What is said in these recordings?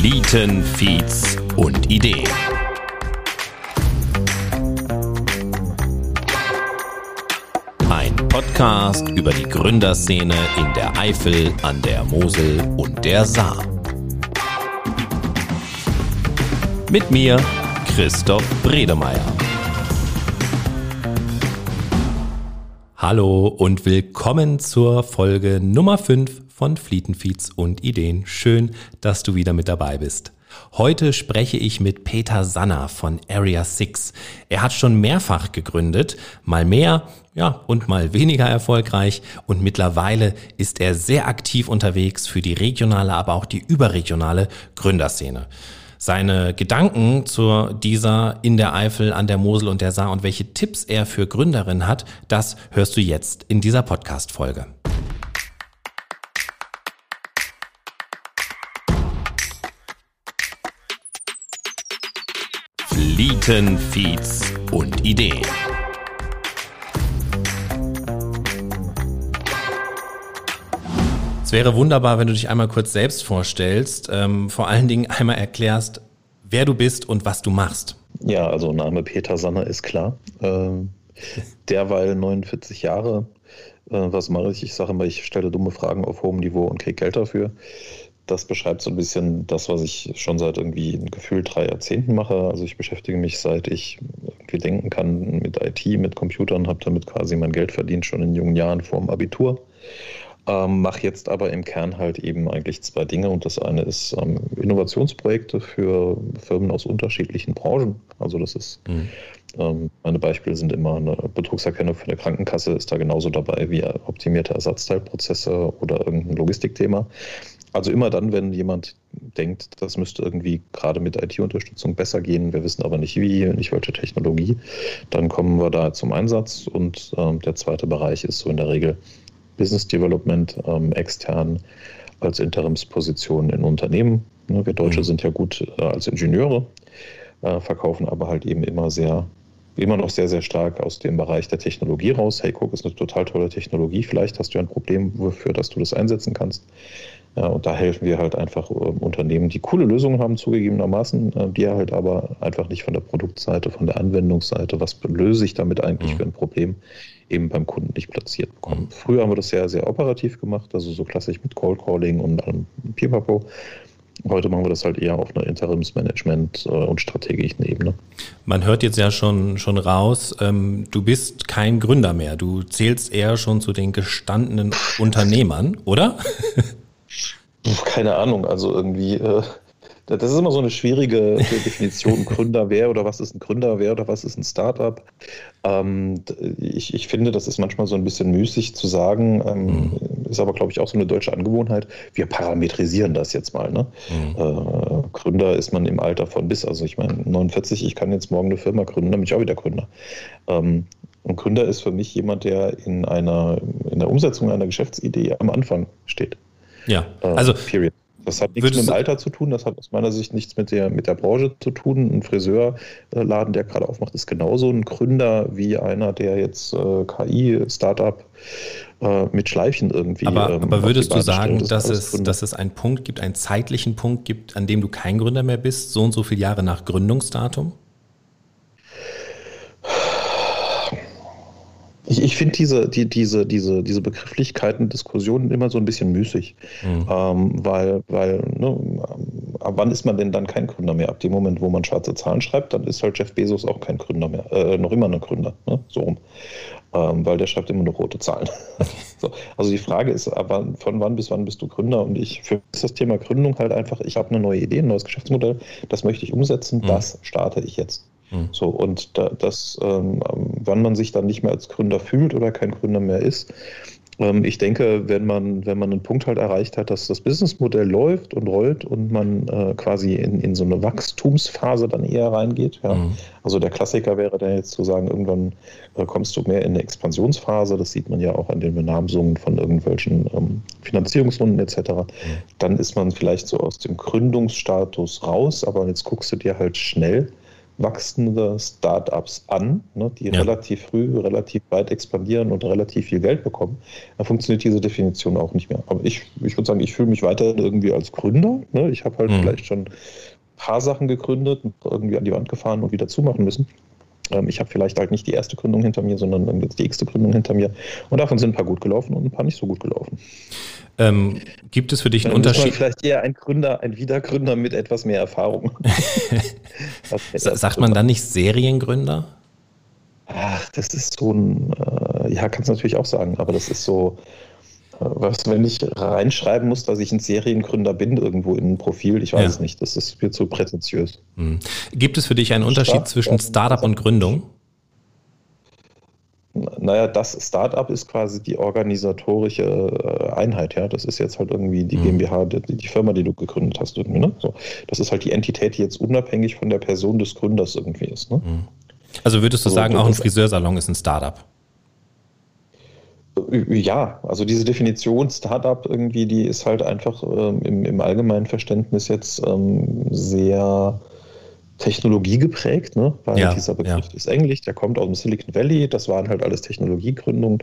Flieten, Feeds und Ideen. Ein Podcast über die Gründerszene in der Eifel, an der Mosel und der Saar. Mit mir, Christoph Bredemeier. Hallo und willkommen zur Folge Nummer 5 von Flietenfeeds und Ideen. Schön, dass du wieder mit dabei bist. Heute spreche ich mit Peter Sanner von Area 6. Er hat schon mehrfach gegründet, mal mehr, ja, und mal weniger erfolgreich und mittlerweile ist er sehr aktiv unterwegs für die regionale, aber auch die überregionale Gründerszene. Seine Gedanken zu dieser in der Eifel, an der Mosel und der Saar und welche Tipps er für Gründerinnen hat, das hörst du jetzt in dieser Podcast-Folge. Flieten, Feeds und Ideen. Es wäre wunderbar, wenn du dich einmal kurz selbst vorstellst, ähm, vor allen Dingen einmal erklärst, wer du bist und was du machst. Ja, also Name Peter Sanner ist klar. Ähm, derweil 49 Jahre. Äh, was mache ich? Ich sage immer, ich stelle dumme Fragen auf hohem Niveau und kriege Geld dafür. Das beschreibt so ein bisschen das, was ich schon seit irgendwie ein Gefühl drei Jahrzehnten mache. Also ich beschäftige mich, seit ich irgendwie denken kann, mit IT, mit Computern, habe damit quasi mein Geld verdient, schon in jungen Jahren vor dem Abitur. Ähm, mache jetzt aber im Kern halt eben eigentlich zwei Dinge und das eine ist ähm, Innovationsprojekte für Firmen aus unterschiedlichen Branchen. Also das ist, mhm. ähm, meine Beispiele sind immer eine Betrugserkennung für eine Krankenkasse ist da genauso dabei wie optimierte Ersatzteilprozesse oder irgendein Logistikthema. Also immer dann, wenn jemand denkt, das müsste irgendwie gerade mit IT-Unterstützung besser gehen, wir wissen aber nicht wie, nicht welche Technologie, dann kommen wir da zum Einsatz. Und ähm, der zweite Bereich ist so in der Regel Business Development ähm, extern als Interimsposition in Unternehmen. Ne, wir Deutsche mhm. sind ja gut äh, als Ingenieure, äh, verkaufen aber halt eben immer sehr immer noch sehr, sehr stark aus dem Bereich der Technologie raus. Hey, guck, ist eine total tolle Technologie. Vielleicht hast du ein Problem, wofür dass du das einsetzen kannst. Ja, und da helfen wir halt einfach äh, Unternehmen, die coole Lösungen haben, zugegebenermaßen, äh, die halt aber einfach nicht von der Produktseite, von der Anwendungsseite, was löse ich damit eigentlich mhm. für ein Problem, eben beim Kunden nicht platziert bekommen. Mhm. Früher haben wir das sehr, sehr operativ gemacht, also so klassisch mit Cold Calling und allem Pipapo. Heute machen wir das halt eher auf einer Interimsmanagement- äh, und strategischen Ebene. Man hört jetzt ja schon, schon raus, ähm, du bist kein Gründer mehr. Du zählst eher schon zu den gestandenen Unternehmern, oder? Keine Ahnung, also irgendwie, äh, das ist immer so eine schwierige Definition, Gründer wer oder was ist ein Gründer wer oder was ist ein Startup. Ähm, ich, ich finde, das ist manchmal so ein bisschen müßig zu sagen, ähm, mhm. ist aber, glaube ich, auch so eine deutsche Angewohnheit. Wir parametrisieren das jetzt mal. Ne? Mhm. Äh, Gründer ist man im Alter von bis, also ich meine, 49, ich kann jetzt morgen eine Firma gründen, dann bin ich auch wieder Gründer. Ähm, und Gründer ist für mich jemand, der in einer in der Umsetzung einer Geschäftsidee am Anfang steht. Ja, äh, also Period. Das hat nichts mit dem Alter zu tun, das hat aus meiner Sicht nichts mit der, mit der Branche zu tun. Ein Friseurladen, der gerade aufmacht, ist genauso ein Gründer wie einer, der jetzt äh, KI-Startup äh, mit Schleifchen irgendwie. Aber, ähm, aber würdest du sagen, dass es, dass es einen Punkt gibt, einen zeitlichen Punkt gibt, an dem du kein Gründer mehr bist, so und so viele Jahre nach Gründungsdatum? Ich, ich finde diese, die, diese, diese, diese Begrifflichkeiten, Diskussionen immer so ein bisschen müßig. Mhm. Ähm, weil, weil ne, ab wann ist man denn dann kein Gründer mehr? Ab dem Moment, wo man schwarze Zahlen schreibt, dann ist halt Jeff Bezos auch kein Gründer mehr. Äh, noch immer ein Gründer, ne? so rum. Ähm, weil der schreibt immer nur rote Zahlen. so. Also die Frage ist, aber von wann bis wann bist du Gründer? Und ich für das Thema Gründung halt einfach, ich habe eine neue Idee, ein neues Geschäftsmodell, das möchte ich umsetzen, mhm. das starte ich jetzt. Mhm. So, und da, das, ähm, wann man sich dann nicht mehr als Gründer fühlt oder kein Gründer mehr ist, ähm, ich denke, wenn man, wenn man einen Punkt halt erreicht hat, dass das Businessmodell läuft und rollt und man äh, quasi in, in so eine Wachstumsphase dann eher reingeht. Ja. Mhm. Also der Klassiker wäre dann jetzt zu sagen, irgendwann äh, kommst du mehr in eine Expansionsphase. Das sieht man ja auch an den Benamsungen von irgendwelchen ähm, Finanzierungsrunden etc. Mhm. Dann ist man vielleicht so aus dem Gründungsstatus raus, aber jetzt guckst du dir halt schnell wachsende Startups an, ne, die ja. relativ früh, relativ weit expandieren und relativ viel Geld bekommen, dann funktioniert diese Definition auch nicht mehr. Aber ich, ich würde sagen, ich fühle mich weiterhin irgendwie als Gründer. Ne? Ich habe halt mhm. vielleicht schon ein paar Sachen gegründet, irgendwie an die Wand gefahren und wieder zumachen müssen. Ähm, ich habe vielleicht halt nicht die erste Gründung hinter mir, sondern jetzt die x-te Gründung hinter mir. Und davon sind ein paar gut gelaufen und ein paar nicht so gut gelaufen. Ähm, gibt es für dich einen Dann Unterschied? Vielleicht eher ein Gründer, ein Wiedergründer mit etwas mehr Erfahrung. Sagt man dann nicht Seriengründer? Ach, das ist so ein, äh, ja, kannst du natürlich auch sagen, aber das ist so, was, wenn ich reinschreiben muss, dass ich ein Seriengründer bin, irgendwo in ein Profil, ich weiß ja. es nicht, das ist mir zu prätentiös. Hm. Gibt es für dich einen Unterschied Start, zwischen Startup und Gründung? Naja, das Startup ist quasi die organisatorische äh, Einheit, ja. Das ist jetzt halt irgendwie die mhm. GmbH, die, die, Firma, die du gegründet hast, irgendwie, ne? So. Das ist halt die Entität, die jetzt unabhängig von der Person des Gründers irgendwie ist. Ne? Mhm. Also würdest du also, sagen, auch ein Friseursalon ist ein Startup? Ja, also diese Definition Startup irgendwie, die ist halt einfach ähm, im, im, allgemeinen Verständnis jetzt ähm, sehr Technologie geprägt, ne? weil ja, dieser Begriff ja. ist Englisch, der kommt aus dem Silicon Valley, das waren halt alles Technologiegründungen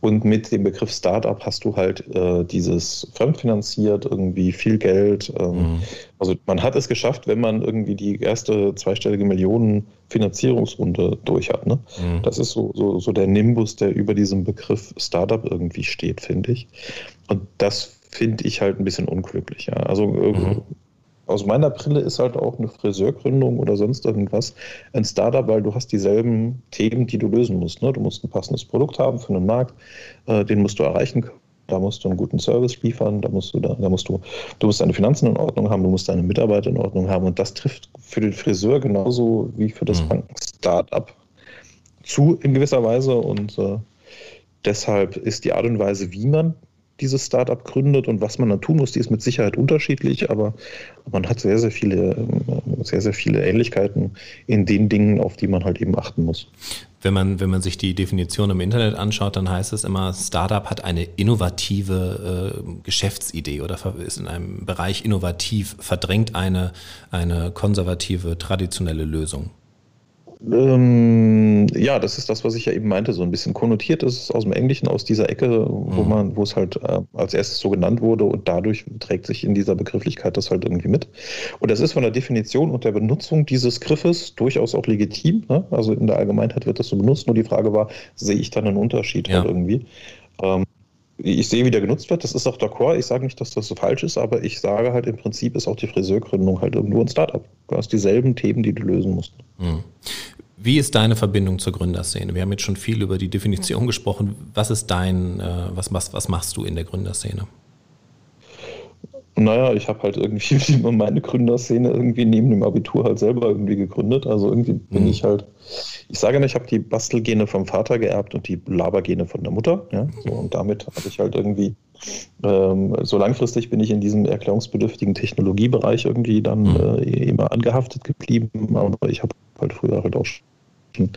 und mit dem Begriff Startup hast du halt äh, dieses fremdfinanziert, irgendwie viel Geld. Ähm, mhm. Also man hat es geschafft, wenn man irgendwie die erste zweistellige Millionen Finanzierungsrunde durch hat. Ne? Mhm. Das ist so, so, so der Nimbus, der über diesem Begriff Startup irgendwie steht, finde ich. Und das finde ich halt ein bisschen unglücklich. Ja? Also äh, mhm aus meiner Brille ist halt auch eine Friseurgründung oder sonst irgendwas ein Startup, weil du hast dieselben Themen, die du lösen musst. Ne? Du musst ein passendes Produkt haben für einen Markt, äh, den musst du erreichen können. Da musst du einen guten Service liefern, da musst du, da, da musst du, du musst deine Finanzen in Ordnung haben, du musst deine Mitarbeiter in Ordnung haben. Und das trifft für den Friseur genauso wie für das mhm. Banken-Startup zu in gewisser Weise. Und äh, deshalb ist die Art und Weise, wie man dieses Startup gründet und was man dann tun muss, die ist mit Sicherheit unterschiedlich, aber man hat sehr, sehr viele, äh, sehr, sehr viele Ähnlichkeiten in den Dingen, auf die man halt eben achten muss. Wenn man, wenn man sich die Definition im Internet anschaut, dann heißt es immer, Startup hat eine innovative äh, Geschäftsidee oder ist in einem Bereich innovativ, verdrängt eine, eine konservative, traditionelle Lösung. Ähm, ja, das ist das, was ich ja eben meinte, so ein bisschen konnotiert ist es aus dem Englischen, aus dieser Ecke, wo mhm. man, wo es halt äh, als erstes so genannt wurde und dadurch trägt sich in dieser Begrifflichkeit das halt irgendwie mit. Und das ist von der Definition und der Benutzung dieses Griffes durchaus auch legitim. Ne? Also in der Allgemeinheit wird das so benutzt, nur die Frage war, sehe ich dann einen Unterschied ja. halt irgendwie? Ähm, ich sehe, wie der genutzt wird. Das ist auch d'accord. Ich sage nicht, dass das so falsch ist, aber ich sage halt im Prinzip ist auch die Friseurgründung halt irgendwo ein Startup. Du hast dieselben Themen, die du lösen musst. Mhm. Wie ist deine Verbindung zur Gründerszene? Wir haben jetzt schon viel über die Definition gesprochen. Was ist dein, äh, was, was, was machst du in der Gründerszene? Naja, ich habe halt irgendwie meine Gründerszene irgendwie neben dem Abitur halt selber irgendwie gegründet. Also irgendwie bin mhm. ich halt, ich sage nicht, ich habe die Bastelgene vom Vater geerbt und die Labergene von der Mutter. Ja? So, und damit habe ich halt irgendwie, ähm, so langfristig bin ich in diesem erklärungsbedürftigen Technologiebereich irgendwie dann mhm. äh, immer angehaftet geblieben. Aber ich habe halt früher halt auch ne,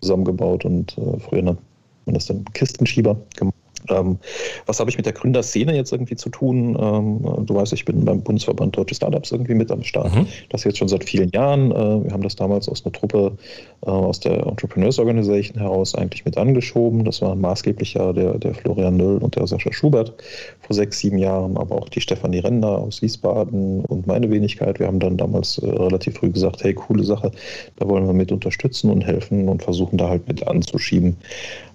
zusammengebaut und äh, früher nennt man das dann Kistenschieber gemacht. Ähm, was habe ich mit der Gründerszene jetzt irgendwie zu tun? Ähm, du weißt, ich bin beim Bundesverband Deutsche Startups irgendwie mit am Start. Mhm. Das jetzt schon seit vielen Jahren. Äh, wir haben das damals aus einer Truppe äh, aus der Entrepreneurs Organization heraus eigentlich mit angeschoben. Das war maßgeblich ja der, der Florian Nöll und der Sascha Schubert vor sechs, sieben Jahren, aber auch die Stefanie Render aus Wiesbaden und meine Wenigkeit. Wir haben dann damals äh, relativ früh gesagt, hey, coole Sache, da wollen wir mit unterstützen und helfen und versuchen da halt mit anzuschieben.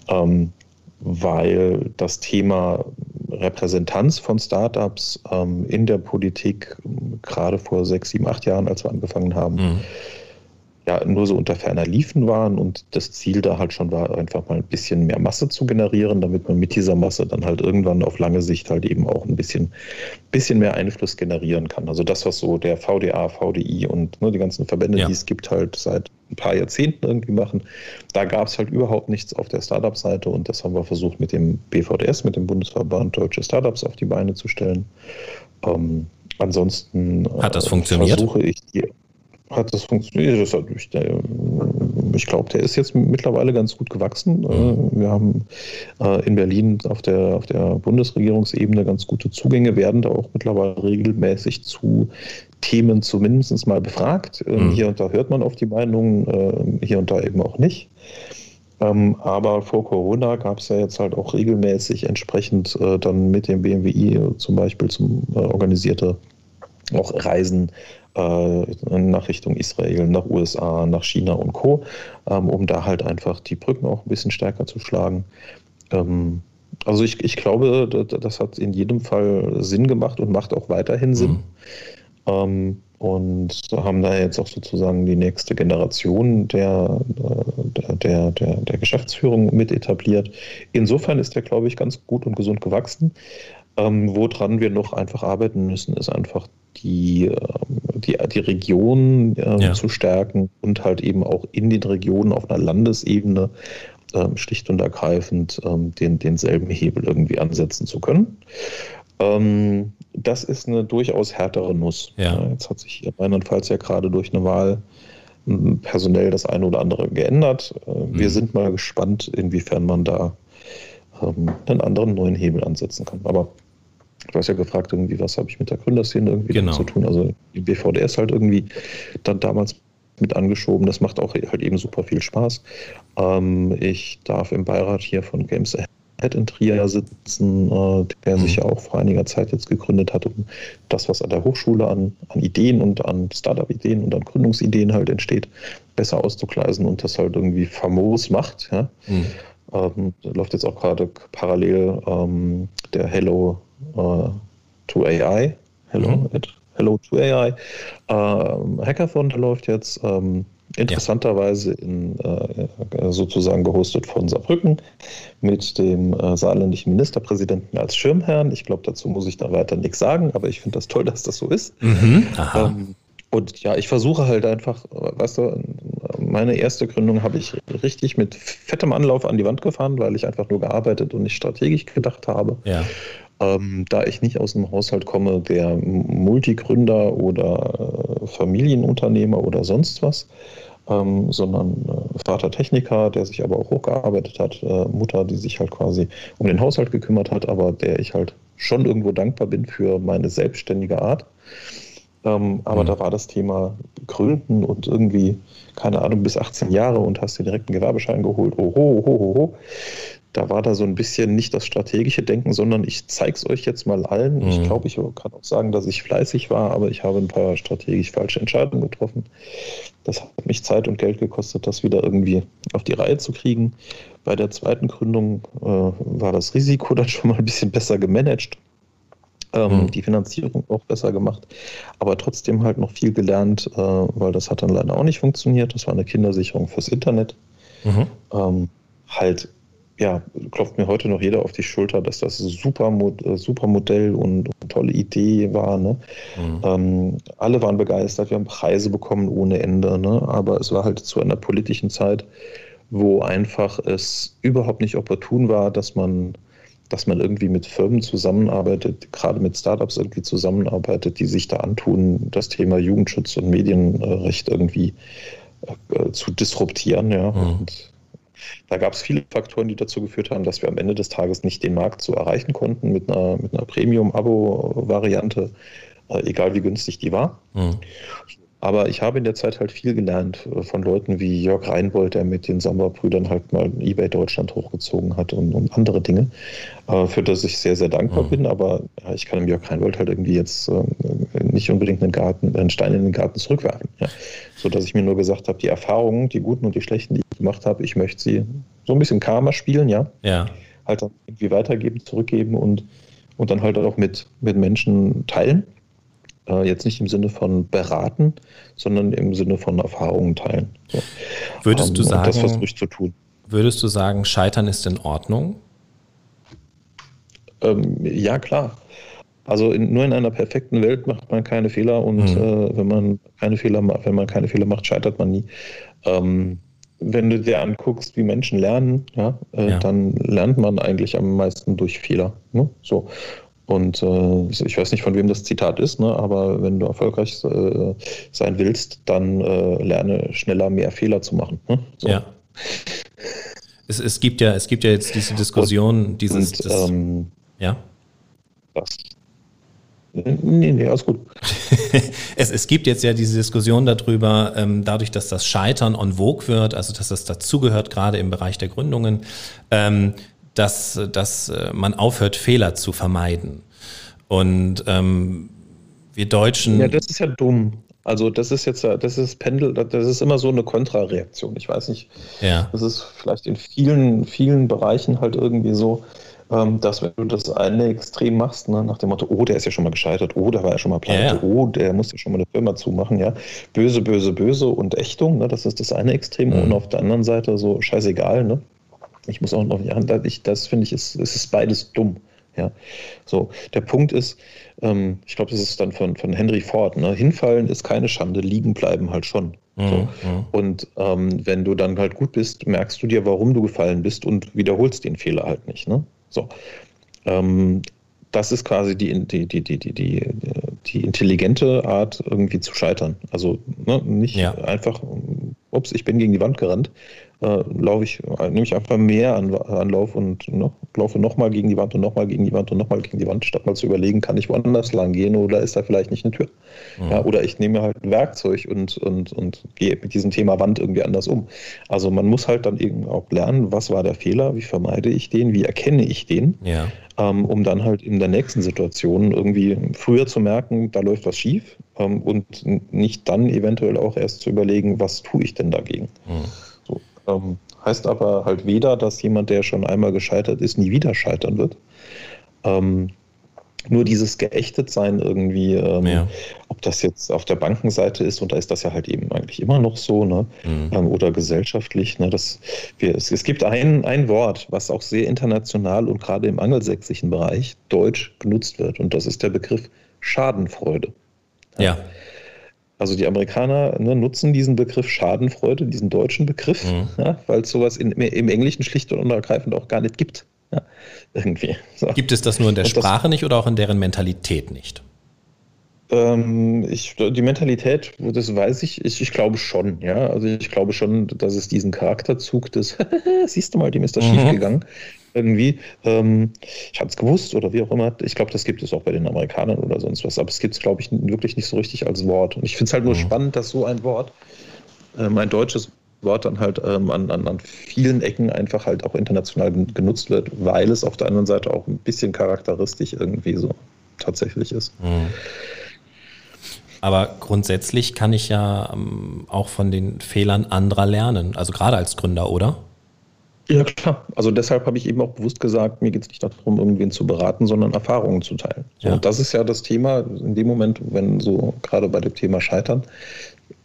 Ähm, weil das Thema Repräsentanz von Startups ähm, in der Politik gerade vor sechs, sieben, acht Jahren, als wir angefangen haben, mhm ja nur so unter ferner Liefen waren und das Ziel da halt schon war, einfach mal ein bisschen mehr Masse zu generieren, damit man mit dieser Masse dann halt irgendwann auf lange Sicht halt eben auch ein bisschen, bisschen mehr Einfluss generieren kann. Also das, was so der VDA, VDI und ne, die ganzen Verbände, ja. die es gibt, halt seit ein paar Jahrzehnten irgendwie machen, da gab es halt überhaupt nichts auf der Startup-Seite und das haben wir versucht mit dem BVDS, mit dem Bundesverband Deutsche Startups auf die Beine zu stellen. Ähm, ansonsten hat das äh, funktioniert? versuche ich die hat das funktioniert. Hat, ich, glaube, der ist jetzt mittlerweile ganz gut gewachsen. Mhm. Wir haben äh, in Berlin auf der, auf der Bundesregierungsebene ganz gute Zugänge, werden da auch mittlerweile regelmäßig zu Themen zumindest mal befragt. Ähm, mhm. Hier und da hört man auf die Meinungen, äh, hier und da eben auch nicht. Ähm, aber vor Corona gab es ja jetzt halt auch regelmäßig entsprechend äh, dann mit dem BMWI zum Beispiel zum äh, organisierte auch Reisen äh, nach Richtung Israel, nach USA, nach China und Co., ähm, um da halt einfach die Brücken auch ein bisschen stärker zu schlagen. Ähm, also ich, ich glaube, das hat in jedem Fall Sinn gemacht und macht auch weiterhin Sinn. Mhm. Ähm, und haben da jetzt auch sozusagen die nächste Generation der, der, der, der Geschäftsführung mit etabliert. Insofern ist der, glaube ich, ganz gut und gesund gewachsen. Ähm, woran wir noch einfach arbeiten müssen, ist einfach die, ähm, die, die Region äh, ja. zu stärken und halt eben auch in den Regionen auf einer Landesebene ähm, schlicht und ergreifend ähm, den, denselben Hebel irgendwie ansetzen zu können. Ähm, das ist eine durchaus härtere Nuss. Ja. Jetzt hat sich hier Rheinland-Pfalz ja gerade durch eine Wahl hm, personell das eine oder andere geändert. Äh, wir mhm. sind mal gespannt, inwiefern man da ähm, einen anderen neuen Hebel ansetzen kann. Aber du hast ja gefragt, irgendwie, was habe ich mit der Gründerszene irgendwie genau. zu tun? Also die BVDS halt irgendwie dann damals mit angeschoben. Das macht auch halt eben super viel Spaß. Ähm, ich darf im Beirat hier von Games Head in Trier sitzen, äh, der mhm. sich ja auch vor einiger Zeit jetzt gegründet hat, um das, was an der Hochschule an, an Ideen und an Startup-Ideen und an Gründungsideen halt entsteht, besser auszugleisen und das halt irgendwie famos macht. Ja. Mhm. Ähm, da läuft jetzt auch gerade parallel ähm, der Hello äh, to AI, Hello, mhm. Hello to AI ähm, Hackathon, der läuft jetzt. Ähm, interessanterweise in, äh, sozusagen gehostet von Saarbrücken mit dem saarländischen Ministerpräsidenten als Schirmherrn. Ich glaube, dazu muss ich da weiter nichts sagen, aber ich finde das toll, dass das so ist. Mhm, ähm, und ja, ich versuche halt einfach, weißt du, meine erste Gründung habe ich richtig mit fettem Anlauf an die Wand gefahren, weil ich einfach nur gearbeitet und nicht strategisch gedacht habe. Ja. Ähm, da ich nicht aus einem Haushalt komme, der Multigründer oder äh, Familienunternehmer oder sonst was, ähm, sondern äh, Vater Techniker, der sich aber auch hochgearbeitet hat, äh, Mutter, die sich halt quasi um den Haushalt gekümmert hat, aber der ich halt schon irgendwo dankbar bin für meine selbstständige Art. Ähm, aber mhm. da war das Thema Gründen und irgendwie, keine Ahnung, bis 18 Jahre und hast dir direkt einen Gewerbeschein geholt. Oho, oho, oho. Da war da so ein bisschen nicht das strategische Denken, sondern ich zeige es euch jetzt mal allen. Mhm. Ich glaube, ich kann auch sagen, dass ich fleißig war, aber ich habe ein paar strategisch falsche Entscheidungen getroffen. Das hat mich Zeit und Geld gekostet, das wieder irgendwie auf die Reihe zu kriegen. Bei der zweiten Gründung äh, war das Risiko dann schon mal ein bisschen besser gemanagt ähm, mhm. die Finanzierung auch besser gemacht, aber trotzdem halt noch viel gelernt, äh, weil das hat dann leider auch nicht funktioniert. Das war eine Kindersicherung fürs Internet. Mhm. Ähm, halt, ja, klopft mir heute noch jeder auf die Schulter, dass das super, äh, super Modell und, und tolle Idee war. Ne? Mhm. Ähm, alle waren begeistert, wir haben Preise bekommen ohne Ende, ne? aber es war halt zu einer politischen Zeit, wo einfach es überhaupt nicht opportun war, dass man dass man irgendwie mit Firmen zusammenarbeitet, gerade mit Startups irgendwie zusammenarbeitet, die sich da antun, das Thema Jugendschutz und Medienrecht irgendwie äh, zu disruptieren. Ja. Mhm. Und da gab es viele Faktoren, die dazu geführt haben, dass wir am Ende des Tages nicht den Markt so erreichen konnten mit einer, mit einer Premium-Abo-Variante, äh, egal wie günstig die war. Mhm. Aber ich habe in der Zeit halt viel gelernt äh, von Leuten wie Jörg Reinbold, der mit den Samba-Brüdern halt mal eBay Deutschland hochgezogen hat und, und andere Dinge, äh, für das ich sehr, sehr dankbar mhm. bin. Aber ja, ich kann dem Jörg Reinbold halt irgendwie jetzt äh, nicht unbedingt einen, Garten, einen Stein in den Garten zurückwerfen. Ja. So dass ich mir nur gesagt habe, die Erfahrungen, die guten und die schlechten, die ich gemacht habe, ich möchte sie so ein bisschen Karma spielen, ja. Ja. Halt dann irgendwie weitergeben, zurückgeben und, und dann halt auch mit, mit Menschen teilen. Äh, jetzt nicht im Sinne von beraten, sondern im Sinne von Erfahrungen teilen. So. Würdest du sagen, das versuche ich zu tun. Würdest du sagen, Scheitern ist in Ordnung? Ähm, ja, klar. Also in, nur in einer perfekten Welt macht man keine Fehler und mhm. äh, wenn man keine Fehler macht, wenn man keine Fehler macht, scheitert man nie. Ähm, wenn du dir anguckst, wie Menschen lernen, ja, äh, ja, dann lernt man eigentlich am meisten durch Fehler. Ne? So. Und äh, ich weiß nicht, von wem das Zitat ist, ne, aber wenn du erfolgreich äh, sein willst, dann äh, lerne schneller mehr Fehler zu machen. Ne? So. Ja. Es, es, gibt ja, es gibt ja jetzt diese Diskussion, und, dieses, und, das, ähm, ja. Das, Nee, nee, alles gut. es, es gibt jetzt ja diese Diskussion darüber, ähm, dadurch, dass das Scheitern en vogue wird, also dass das dazugehört, gerade im Bereich der Gründungen, ähm, dass, dass äh, man aufhört, Fehler zu vermeiden. Und ähm, wir Deutschen. Ja, das ist ja dumm. Also das ist jetzt, das ist Pendel, das ist immer so eine Kontrareaktion. Ich weiß nicht. Ja. Das ist vielleicht in vielen, vielen Bereichen halt irgendwie so, ähm, dass wenn du das eine extrem machst, ne, nach dem Motto, oh, der ist ja schon mal gescheitert, oh, der war ja schon mal pleite, ja, ja. oh, der muss ja schon mal eine Firma zumachen, ja. Böse, böse, böse und Ächtung, ne, das ist das eine Extrem. Mhm. Und auf der anderen Seite so scheißegal, ne. Ich muss auch noch nicht an, ich, das finde ich, ist, ist beides dumm. Ja, so. Der Punkt ist, ähm, ich glaube, das ist dann von, von Henry Ford, ne? hinfallen ist keine Schande, liegen bleiben halt schon. Mhm. So. Mhm. Und ähm, wenn du dann halt gut bist, merkst du dir, warum du gefallen bist und wiederholst den Fehler halt nicht. Ne? So. Ähm, das ist quasi die, die, die, die, die, die, die intelligente Art, irgendwie zu scheitern. Also ne, nicht ja. einfach, ups, ich bin gegen die Wand gerannt, äh, laufe ich, äh, nehme ich einfach mehr an, Anlauf und ne, laufe nochmal gegen die Wand und nochmal gegen die Wand und nochmal gegen die Wand, statt mal zu überlegen, kann ich woanders lang gehen oder ist da vielleicht nicht eine Tür? Mhm. Ja, oder ich nehme halt ein Werkzeug und, und, und gehe mit diesem Thema Wand irgendwie anders um. Also man muss halt dann eben auch lernen, was war der Fehler, wie vermeide ich den, wie erkenne ich den, ja. ähm, um dann halt in der nächsten Situation irgendwie früher zu merken, da läuft was schief ähm, und nicht dann eventuell auch erst zu überlegen, was tue ich denn dagegen. Mhm. Ähm, heißt aber halt weder, dass jemand, der schon einmal gescheitert ist, nie wieder scheitern wird. Ähm, nur dieses Geächtetsein irgendwie, ähm, ja. ob das jetzt auf der Bankenseite ist, und da ist das ja halt eben eigentlich immer noch so, ne? Mhm. Ähm, oder gesellschaftlich. Ne? Das, wir, es, es, gibt ein, ein Wort, was auch sehr international und gerade im angelsächsischen Bereich deutsch genutzt wird, und das ist der Begriff Schadenfreude. Ja. ja. Also die Amerikaner ne, nutzen diesen Begriff Schadenfreude, diesen deutschen Begriff, mhm. ja, weil es sowas in, im Englischen schlicht und ergreifend auch gar nicht gibt. Ja, irgendwie. So. Gibt es das nur in der und Sprache das, nicht oder auch in deren Mentalität nicht? Ähm, ich, die Mentalität, das weiß ich, ich, ich, glaube schon, ja. Also ich glaube schon, dass es diesen Charakterzug des, siehst du mal, dem ist das mhm. schief gegangen, irgendwie. Ähm, ich hatte es gewusst oder wie auch immer. Ich glaube, das gibt es auch bei den Amerikanern oder sonst was. Aber es gibt es, glaube ich, wirklich nicht so richtig als Wort. Und ich finde es halt nur mhm. spannend, dass so ein Wort, ähm, ein deutsches Wort dann halt ähm, an, an, an vielen Ecken einfach halt auch international genutzt wird, weil es auf der anderen Seite auch ein bisschen charakteristisch irgendwie so tatsächlich ist. Mhm. Aber grundsätzlich kann ich ja ähm, auch von den Fehlern anderer lernen, also gerade als Gründer, oder? Ja, klar. Also deshalb habe ich eben auch bewusst gesagt, mir geht es nicht darum, irgendwen zu beraten, sondern Erfahrungen zu teilen. Ja. Und das ist ja das Thema in dem Moment, wenn so gerade bei dem Thema Scheitern,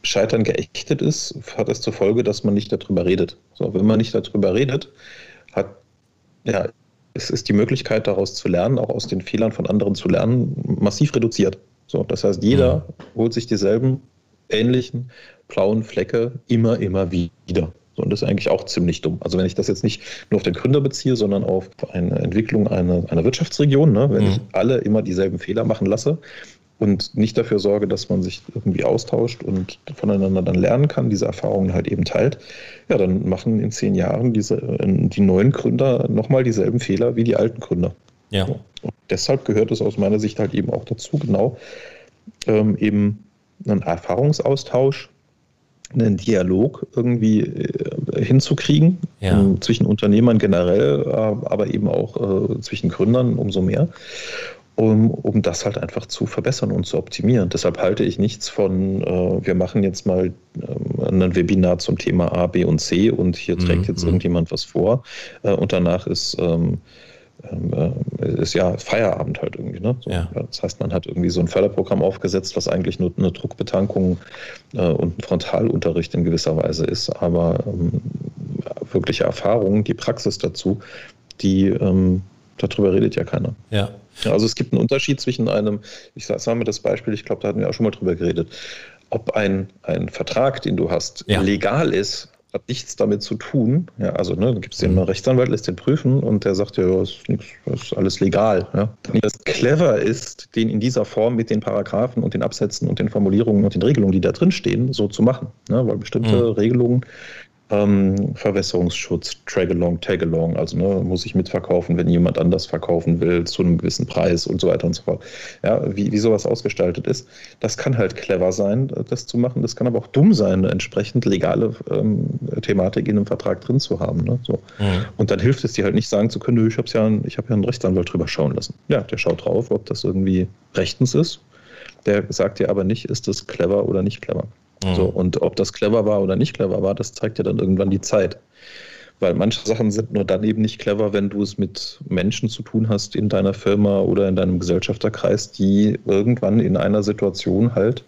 Scheitern geächtet ist, hat es zur Folge, dass man nicht darüber redet. So, wenn man nicht darüber redet, hat, ja, es ist die Möglichkeit, daraus zu lernen, auch aus den Fehlern von anderen zu lernen, massiv reduziert. So, das heißt, jeder mhm. holt sich dieselben ähnlichen blauen Flecke immer, immer wieder. So, und das ist eigentlich auch ziemlich dumm. Also wenn ich das jetzt nicht nur auf den Gründer beziehe, sondern auf eine Entwicklung einer, einer Wirtschaftsregion, ne? wenn mhm. ich alle immer dieselben Fehler machen lasse und nicht dafür sorge, dass man sich irgendwie austauscht und voneinander dann lernen kann, diese Erfahrungen halt eben teilt, ja, dann machen in zehn Jahren diese, die neuen Gründer nochmal dieselben Fehler wie die alten Gründer. Ja. Und deshalb gehört es aus meiner Sicht halt eben auch dazu, genau ähm, eben einen Erfahrungsaustausch einen Dialog irgendwie äh, hinzukriegen ja. ähm, zwischen Unternehmern generell, äh, aber eben auch äh, zwischen Gründern umso mehr, um, um das halt einfach zu verbessern und zu optimieren. Deshalb halte ich nichts von, wir machen jetzt mal ähm, ein Webinar zum Thema A, B und C und hier trägt mhm. jetzt mhm. irgendjemand was vor und danach ist ähm, ähm, äh, ist ja Feierabend halt irgendwie. Ne? So, ja. Das heißt, man hat irgendwie so ein Förderprogramm aufgesetzt, was eigentlich nur eine Druckbetankung äh, und ein Frontalunterricht in gewisser Weise ist, aber ähm, wirkliche Erfahrung, die Praxis dazu, die ähm, darüber redet ja keiner. Ja. Also es gibt einen Unterschied zwischen einem, ich sage mal das Beispiel, ich glaube, da hatten wir auch schon mal drüber geredet, ob ein, ein Vertrag, den du hast, ja. legal ist hat nichts damit zu tun. Ja, also ne, gibt es den mhm. Rechtsanwalt, lässt den prüfen und der sagt ja, das ist, nix, das ist alles legal. Ja. Das clever ist, den in dieser Form mit den Paragraphen und den Absätzen und den Formulierungen und den Regelungen, die da drin stehen, so zu machen. Ne, weil bestimmte mhm. Regelungen ähm, Verwässerungsschutz, Tragalong, Tagalong, also ne, muss ich mitverkaufen, wenn jemand anders verkaufen will, zu einem gewissen Preis und so weiter und so fort. Ja, wie, wie sowas ausgestaltet ist. Das kann halt clever sein, das zu machen. Das kann aber auch dumm sein, eine entsprechend legale ähm, Thematik in einem Vertrag drin zu haben. Ne? So. Mhm. Und dann hilft es dir halt nicht sagen zu können, ich habe ja, ich hab ja einen Rechtsanwalt drüber schauen lassen. Ja, der schaut drauf, ob das irgendwie rechtens ist. Der sagt dir aber nicht, ist das clever oder nicht clever. Mhm. So, und ob das clever war oder nicht clever war, das zeigt ja dann irgendwann die Zeit. Weil manche Sachen sind nur dann eben nicht clever, wenn du es mit Menschen zu tun hast in deiner Firma oder in deinem Gesellschafterkreis, die irgendwann in einer Situation halt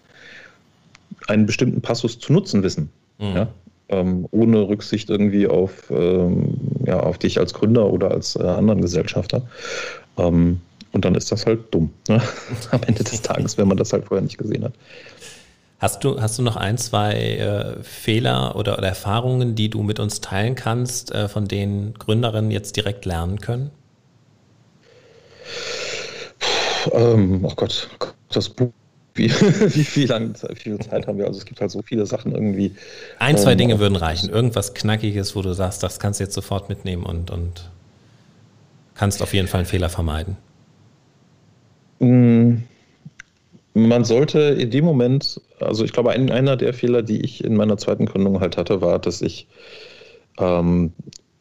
einen bestimmten Passus zu nutzen wissen. Mhm. Ja? Ähm, ohne Rücksicht irgendwie auf, ähm, ja, auf dich als Gründer oder als äh, anderen Gesellschafter. Ähm, und dann ist das halt dumm. Ne? Am Ende des Tages, wenn man das halt vorher nicht gesehen hat. Hast du, hast du noch ein, zwei äh, Fehler oder, oder, Erfahrungen, die du mit uns teilen kannst, äh, von denen Gründerinnen jetzt direkt lernen können? Ähm, oh Gott, das Buch, wie, wie, viel, lang, wie viel Zeit haben wir? Also es gibt halt so viele Sachen irgendwie. Ein, zwei ähm, Dinge würden reichen. Irgendwas Knackiges, wo du sagst, das kannst du jetzt sofort mitnehmen und, und kannst auf jeden Fall einen Fehler vermeiden. Mm man sollte in dem Moment, also ich glaube, ein, einer der Fehler, die ich in meiner zweiten Gründung halt hatte, war, dass ich, ähm,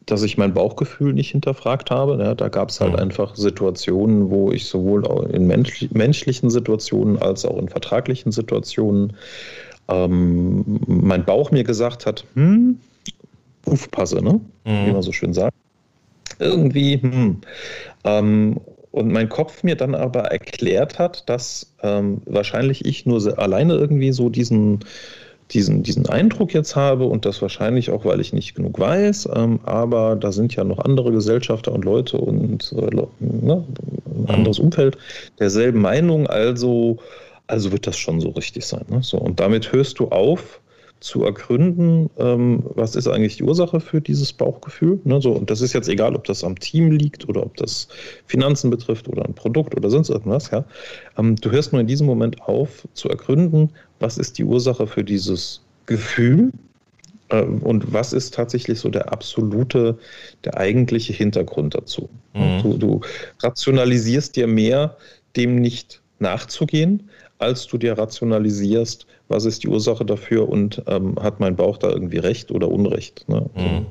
dass ich mein Bauchgefühl nicht hinterfragt habe. Ja, da gab es halt mhm. einfach Situationen, wo ich sowohl in mensch, menschlichen Situationen als auch in vertraglichen Situationen ähm, mein Bauch mir gesagt hat, hm, aufpasse, ne? Mhm. wie man so schön sagt. Irgendwie, hm. Ähm, und mein Kopf mir dann aber erklärt hat, dass ähm, wahrscheinlich ich nur alleine irgendwie so diesen, diesen, diesen Eindruck jetzt habe und das wahrscheinlich auch, weil ich nicht genug weiß, ähm, aber da sind ja noch andere Gesellschafter und Leute und äh, ne, ein mhm. anderes Umfeld derselben Meinung, also, also wird das schon so richtig sein. Ne? So, und damit hörst du auf, zu ergründen, ähm, was ist eigentlich die Ursache für dieses Bauchgefühl. Ne, so, und das ist jetzt egal, ob das am Team liegt oder ob das Finanzen betrifft oder ein Produkt oder sonst irgendwas. Ja. Ähm, du hörst nur in diesem Moment auf zu ergründen, was ist die Ursache für dieses Gefühl äh, und was ist tatsächlich so der absolute, der eigentliche Hintergrund dazu. Mhm. Du, du rationalisierst dir mehr, dem nicht nachzugehen, als du dir rationalisierst, was ist die Ursache dafür und ähm, hat mein Bauch da irgendwie recht oder Unrecht. Ne? Mhm.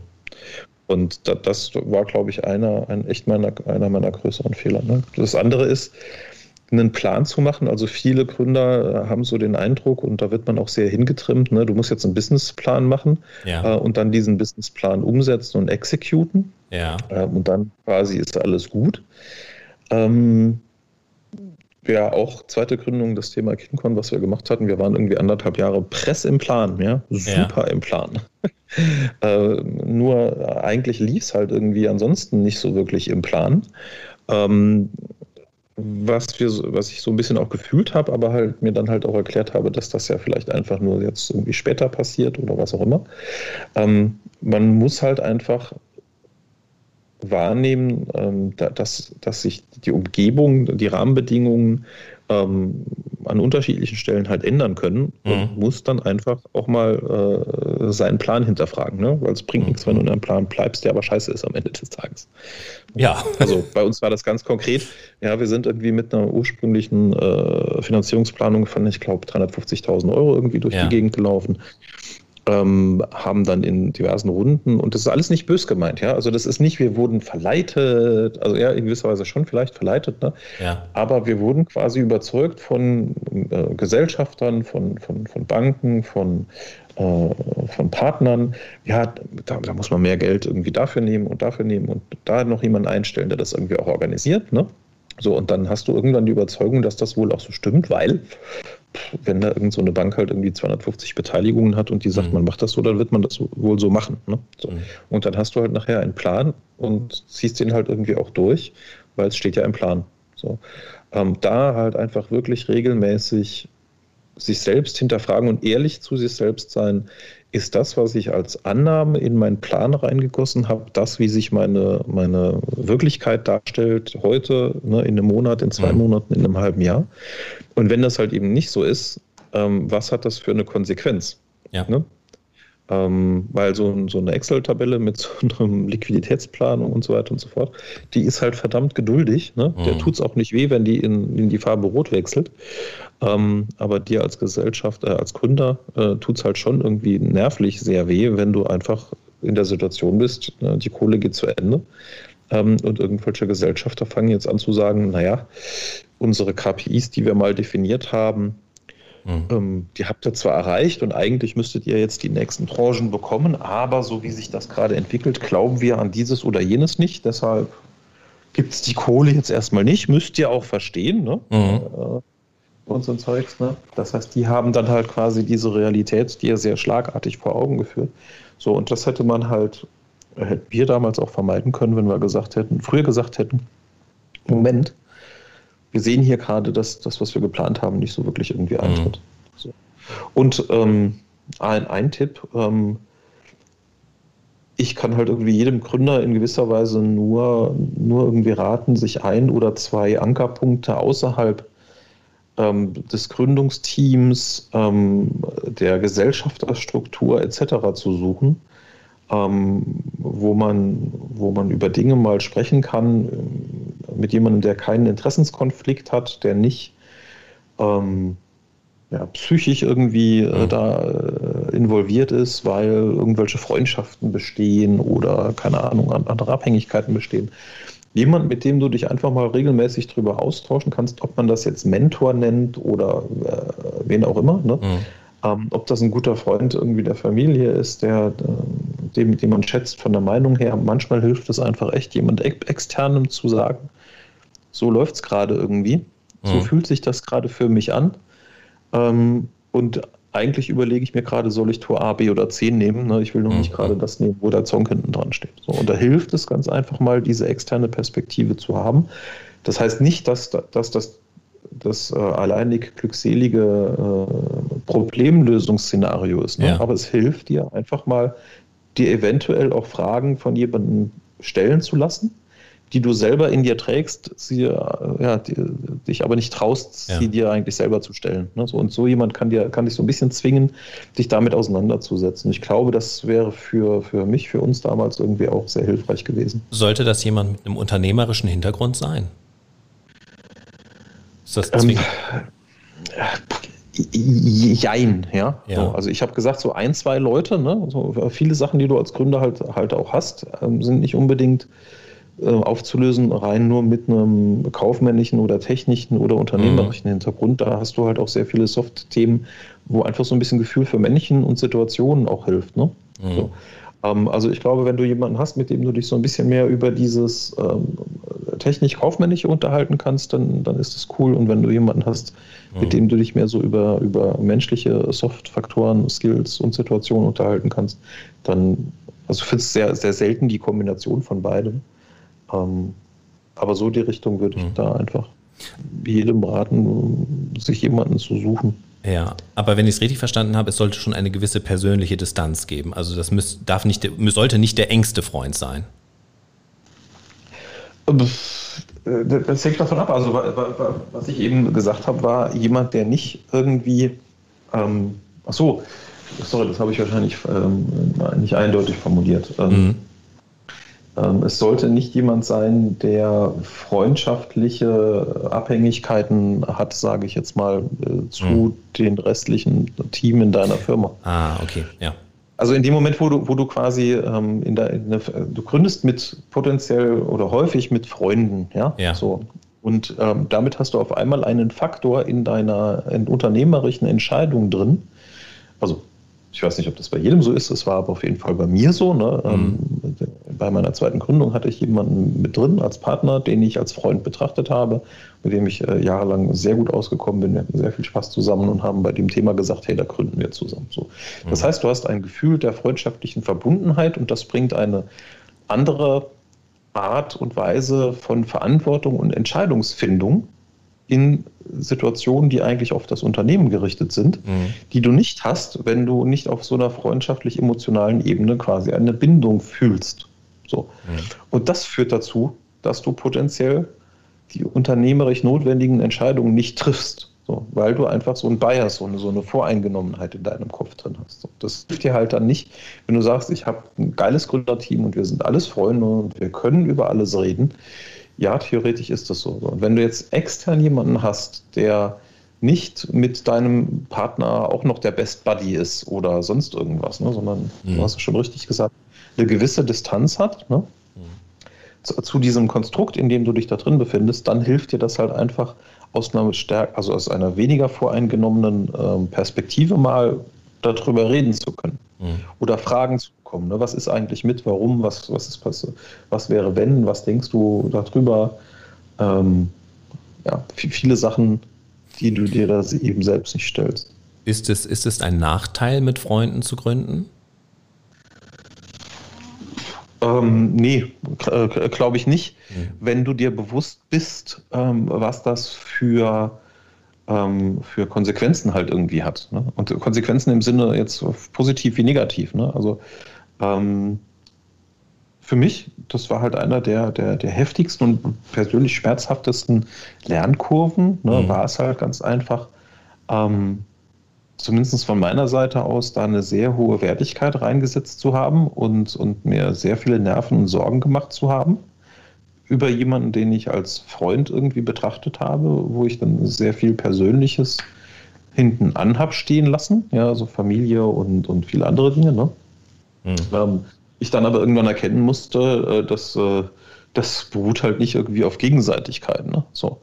Und da, das war, glaube ich, einer, ein, echt meiner, einer meiner größeren Fehler. Ne? Das andere ist, einen Plan zu machen. Also viele Gründer äh, haben so den Eindruck, und da wird man auch sehr hingetrimmt, ne? du musst jetzt einen Businessplan machen ja. äh, und dann diesen Businessplan umsetzen und exekuten. Ja. Äh, und dann quasi ist alles gut. Ähm, ja auch zweite Gründung, das Thema KinCon, was wir gemacht hatten. Wir waren irgendwie anderthalb Jahre Press im Plan, ja, super ja. im Plan. äh, nur eigentlich lief es halt irgendwie ansonsten nicht so wirklich im Plan. Ähm, was, wir, was ich so ein bisschen auch gefühlt habe, aber halt mir dann halt auch erklärt habe, dass das ja vielleicht einfach nur jetzt irgendwie später passiert oder was auch immer. Ähm, man muss halt einfach wahrnehmen, ähm, dass, dass sich die Umgebung, die Rahmenbedingungen ähm, an unterschiedlichen Stellen halt ändern können mhm. und muss dann einfach auch mal äh, seinen Plan hinterfragen, ne? weil es bringt mhm. nichts, wenn du in einem Plan bleibst, der aber scheiße ist am Ende des Tages. Ja. Also bei uns war das ganz konkret. Ja, wir sind irgendwie mit einer ursprünglichen äh, Finanzierungsplanung von, ich glaube, 350.000 Euro irgendwie durch ja. die Gegend gelaufen ähm, haben dann in diversen Runden, und das ist alles nicht bös gemeint, ja. Also das ist nicht, wir wurden verleitet, also ja, in gewisser Weise schon vielleicht verleitet, ne? Ja. Aber wir wurden quasi überzeugt von äh, Gesellschaftern, von, von, von Banken, von, äh, von Partnern, ja, da, da, muss man mehr Geld irgendwie dafür nehmen und dafür nehmen und da noch jemanden einstellen, der das irgendwie auch organisiert, ne? So, und dann hast du irgendwann die Überzeugung, dass das wohl auch so stimmt, weil wenn da irgend so eine Bank halt irgendwie 250 Beteiligungen hat und die sagt, mhm. man macht das so, dann wird man das wohl so machen. Ne? So. Mhm. Und dann hast du halt nachher einen Plan und ziehst den halt irgendwie auch durch, weil es steht ja im Plan. So. Ähm, da halt einfach wirklich regelmäßig sich selbst hinterfragen und ehrlich zu sich selbst sein, ist das, was ich als Annahme in meinen Plan reingegossen habe, das, wie sich meine, meine Wirklichkeit darstellt, heute, ne, in einem Monat, in zwei mhm. Monaten, in einem halben Jahr. Und wenn das halt eben nicht so ist, ähm, was hat das für eine Konsequenz? Ja. Ne? Ähm, weil so, so eine Excel-Tabelle mit so einem Liquiditätsplanung und so weiter und so fort, die ist halt verdammt geduldig. Ne? Mhm. Der tut es auch nicht weh, wenn die in, in die Farbe rot wechselt. Ähm, aber dir als Gesellschaft, äh, als Gründer äh, tut es halt schon irgendwie nervlich sehr weh, wenn du einfach in der Situation bist, ne? die Kohle geht zu Ende. Ähm, und irgendwelche Gesellschafter fangen jetzt an zu sagen, naja, unsere KPIs, die wir mal definiert haben, Mhm. Ähm, die habt ihr zwar erreicht und eigentlich müsstet ihr jetzt die nächsten Tranchen bekommen, aber so wie sich das gerade entwickelt, glauben wir an dieses oder jenes nicht. Deshalb gibt es die Kohle jetzt erstmal nicht. Müsst ihr auch verstehen. Ne? Mhm. Äh, und so ein Zeugs. Ne? Das heißt, die haben dann halt quasi diese Realität, die ja sehr schlagartig vor Augen geführt. So, und das hätte man halt, hätten wir damals auch vermeiden können, wenn wir gesagt hätten, früher gesagt hätten, Moment, wir sehen hier gerade, dass das, was wir geplant haben, nicht so wirklich irgendwie eintritt. Mhm. So. Und ähm, ein, ein Tipp, ähm, ich kann halt irgendwie jedem Gründer in gewisser Weise nur, nur irgendwie raten, sich ein oder zwei Ankerpunkte außerhalb ähm, des Gründungsteams, ähm, der Gesellschafterstruktur etc. zu suchen, ähm, wo, man, wo man über Dinge mal sprechen kann äh, mit jemandem, der keinen Interessenskonflikt hat, der nicht ähm, ja, psychisch irgendwie äh, da äh, involviert ist, weil irgendwelche Freundschaften bestehen oder keine Ahnung, andere Abhängigkeiten bestehen. Jemand, mit dem du dich einfach mal regelmäßig darüber austauschen kannst, ob man das jetzt Mentor nennt oder äh, wen auch immer. Ne? Mhm ähm, ob das ein guter Freund irgendwie der Familie ist, der, äh, dem, den man schätzt von der Meinung her. Manchmal hilft es einfach echt, jemand externem zu sagen, so läuft es gerade irgendwie. So mhm. fühlt sich das gerade für mich an. Ähm, und eigentlich überlege ich mir gerade, soll ich Tor A, B oder C nehmen. Ne? Ich will noch mhm. nicht gerade das nehmen, wo der Zong hinten dran steht. So, und da hilft es ganz einfach mal, diese externe Perspektive zu haben. Das heißt nicht, dass, dass das das äh, alleinig glückselige äh, Problemlösungsszenario ist. Ne? Ja. Aber es hilft dir einfach mal, dir eventuell auch Fragen von jemandem stellen zu lassen, die du selber in dir trägst, sie, äh, ja, die, dich aber nicht traust, ja. sie dir eigentlich selber zu stellen. Ne? So, und so jemand kann, dir, kann dich so ein bisschen zwingen, dich damit auseinanderzusetzen. Ich glaube, das wäre für, für mich, für uns damals irgendwie auch sehr hilfreich gewesen. Sollte das jemand mit einem unternehmerischen Hintergrund sein? Ist das zwingend? Ähm, jein, ja. ja. So, also ich habe gesagt, so ein, zwei Leute, ne? so viele Sachen, die du als Gründer halt, halt auch hast, ähm, sind nicht unbedingt äh, aufzulösen, rein nur mit einem kaufmännischen oder technischen oder unternehmerischen mhm. Hintergrund. Da hast du halt auch sehr viele Soft-Themen, wo einfach so ein bisschen Gefühl für Männchen und Situationen auch hilft. Ne? Mhm. So. Ähm, also ich glaube, wenn du jemanden hast, mit dem du dich so ein bisschen mehr über dieses ähm, technisch-kaufmännische unterhalten kannst, dann, dann ist das cool. Und wenn du jemanden hast, mhm. mit dem du dich mehr so über, über menschliche Soft-Faktoren, Skills und Situationen unterhalten kannst, dann, also ich finde es sehr, sehr selten die Kombination von beidem. Ähm, aber so die Richtung würde ich mhm. da einfach jedem raten, sich jemanden zu suchen. Ja, aber wenn ich es richtig verstanden habe, es sollte schon eine gewisse persönliche Distanz geben. Also das müß, darf nicht, sollte nicht der engste Freund sein. Das hängt davon ab. Also was ich eben gesagt habe, war jemand, der nicht irgendwie, ähm, ach so, sorry, das habe ich wahrscheinlich ähm, nicht eindeutig formuliert. Ähm, mhm. Ähm, es sollte nicht jemand sein, der freundschaftliche Abhängigkeiten hat, sage ich jetzt mal, äh, zu mhm. den restlichen Team in deiner Firma. Ah, okay, ja. Also in dem Moment, wo du, wo du quasi ähm, in der, in der, du gründest mit potenziell oder häufig mit Freunden, ja, ja. so. Und ähm, damit hast du auf einmal einen Faktor in deiner in unternehmerischen Entscheidung drin. Also ich weiß nicht, ob das bei jedem so ist, es war aber auf jeden Fall bei mir so. Ne? Mhm. Bei meiner zweiten Gründung hatte ich jemanden mit drin als Partner, den ich als Freund betrachtet habe, mit dem ich äh, jahrelang sehr gut ausgekommen bin. Wir hatten sehr viel Spaß zusammen und haben bei dem Thema gesagt, hey, da gründen wir zusammen. So. Das mhm. heißt, du hast ein Gefühl der freundschaftlichen Verbundenheit und das bringt eine andere Art und Weise von Verantwortung und Entscheidungsfindung in Situationen, die eigentlich auf das Unternehmen gerichtet sind, mhm. die du nicht hast, wenn du nicht auf so einer freundschaftlich-emotionalen Ebene quasi eine Bindung fühlst. So. Mhm. Und das führt dazu, dass du potenziell die unternehmerisch notwendigen Entscheidungen nicht triffst. So, weil du einfach so ein Bias, so eine, so eine Voreingenommenheit in deinem Kopf drin hast. So, das hilft dir halt dann nicht, wenn du sagst, ich habe ein geiles Gründerteam und wir sind alles Freunde und wir können über alles reden. Ja, theoretisch ist das so. Und wenn du jetzt extern jemanden hast, der nicht mit deinem Partner auch noch der Best Buddy ist oder sonst irgendwas, ne, sondern mhm. du hast es schon richtig gesagt, eine gewisse Distanz hat ne, mhm. zu, zu, diesem Konstrukt, in dem du dich da drin befindest, dann hilft dir das halt einfach aus einer stärk also aus einer weniger voreingenommenen ähm, Perspektive mal darüber reden zu können mhm. oder Fragen zu bekommen. Ne? Was ist eigentlich mit, warum, was, was ist passiert, was wäre wenn, was denkst du darüber? Ähm, ja, viele Sachen die du dir das eben selbst nicht stellst. Ist es, ist es ein Nachteil, mit Freunden zu gründen? Ähm, nee, äh, glaube ich nicht. Mhm. Wenn du dir bewusst bist, ähm, was das für, ähm, für Konsequenzen halt irgendwie hat. Ne? Und Konsequenzen im Sinne jetzt positiv wie negativ. Ne? Also ähm, für mich, das war halt einer der, der, der heftigsten und persönlich schmerzhaftesten Lernkurven. Ne, mhm. War es halt ganz einfach, ähm, zumindest von meiner Seite aus, da eine sehr hohe Wertigkeit reingesetzt zu haben und, und mir sehr viele Nerven und Sorgen gemacht zu haben über jemanden, den ich als Freund irgendwie betrachtet habe, wo ich dann sehr viel Persönliches hinten an habe stehen lassen, ja, also Familie und, und viele andere Dinge. Ne? Mhm. Ähm, ich dann aber irgendwann erkennen musste, äh, dass äh, das beruht halt nicht irgendwie auf Gegenseitigkeit. Ne? So.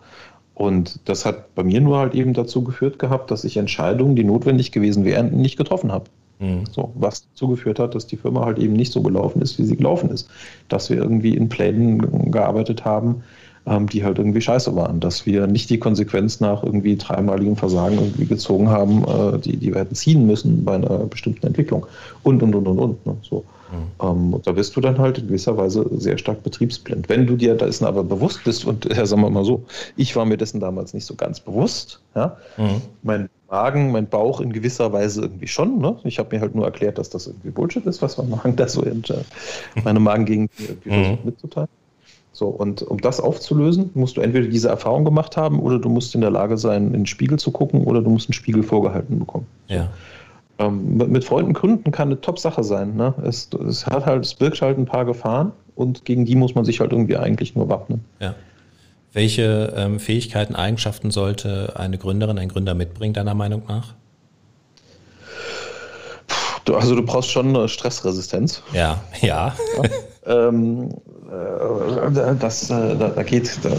Und das hat bei mir nur halt eben dazu geführt gehabt, dass ich Entscheidungen, die notwendig gewesen wären, nicht getroffen habe. Mhm. So, was dazu geführt hat, dass die Firma halt eben nicht so gelaufen ist, wie sie gelaufen ist. Dass wir irgendwie in Plänen gearbeitet haben, ähm, die halt irgendwie scheiße waren. Dass wir nicht die Konsequenz nach irgendwie dreimaligem Versagen irgendwie gezogen haben, äh, die, die wir hätten ziehen müssen bei einer bestimmten Entwicklung. Und, und, und, und, und. Ne? So. Mhm. Ähm, da bist du dann halt in gewisser Weise sehr stark betriebsblind. Wenn du dir dessen aber bewusst bist, und ja, sagen wir mal so, ich war mir dessen damals nicht so ganz bewusst, ja, mhm. mein Magen, mein Bauch in gewisser Weise irgendwie schon. Ne? Ich habe mir halt nur erklärt, dass das irgendwie Bullshit ist, was mein Magen da so in, meine Magengegend irgendwie mhm. mitzuteilen. So, und um das aufzulösen, musst du entweder diese Erfahrung gemacht haben oder du musst in der Lage sein, in den Spiegel zu gucken oder du musst einen Spiegel vorgehalten bekommen. Ja. Ähm, mit Freunden gründen kann eine Top-Sache sein. Ne? Es, es, hat halt, es birgt halt ein paar Gefahren und gegen die muss man sich halt irgendwie eigentlich nur wappnen. Ja. Welche ähm, Fähigkeiten, Eigenschaften sollte eine Gründerin, ein Gründer mitbringen, deiner Meinung nach? Du, also du brauchst schon eine Stressresistenz. Ja, ja. ja ähm, äh, das, äh, da, da, geht, da,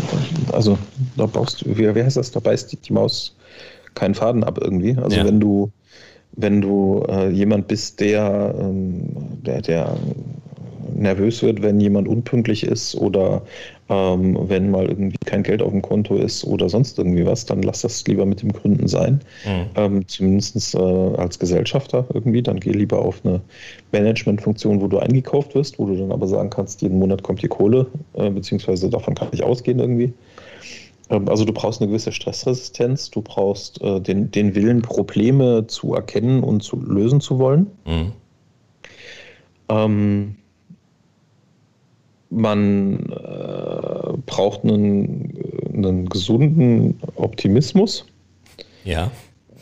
also da brauchst du, wie, wie heißt das, da beißt die, die Maus keinen Faden ab irgendwie. Also ja. wenn du wenn du äh, jemand bist, der, ähm, der, der nervös wird, wenn jemand unpünktlich ist oder ähm, wenn mal irgendwie kein Geld auf dem Konto ist oder sonst irgendwie was, dann lass das lieber mit dem Gründen sein. Mhm. Ähm, Zumindest äh, als Gesellschafter irgendwie. Dann geh lieber auf eine Managementfunktion, wo du eingekauft wirst, wo du dann aber sagen kannst, jeden Monat kommt die Kohle, äh, beziehungsweise davon kann ich ausgehen irgendwie. Ähm, also du brauchst eine gewisse Stressresistenz, du brauchst äh, den, den Willen, Probleme zu erkennen und zu lösen zu wollen. Mhm. Ähm, man äh, braucht einen, einen gesunden Optimismus. Ja.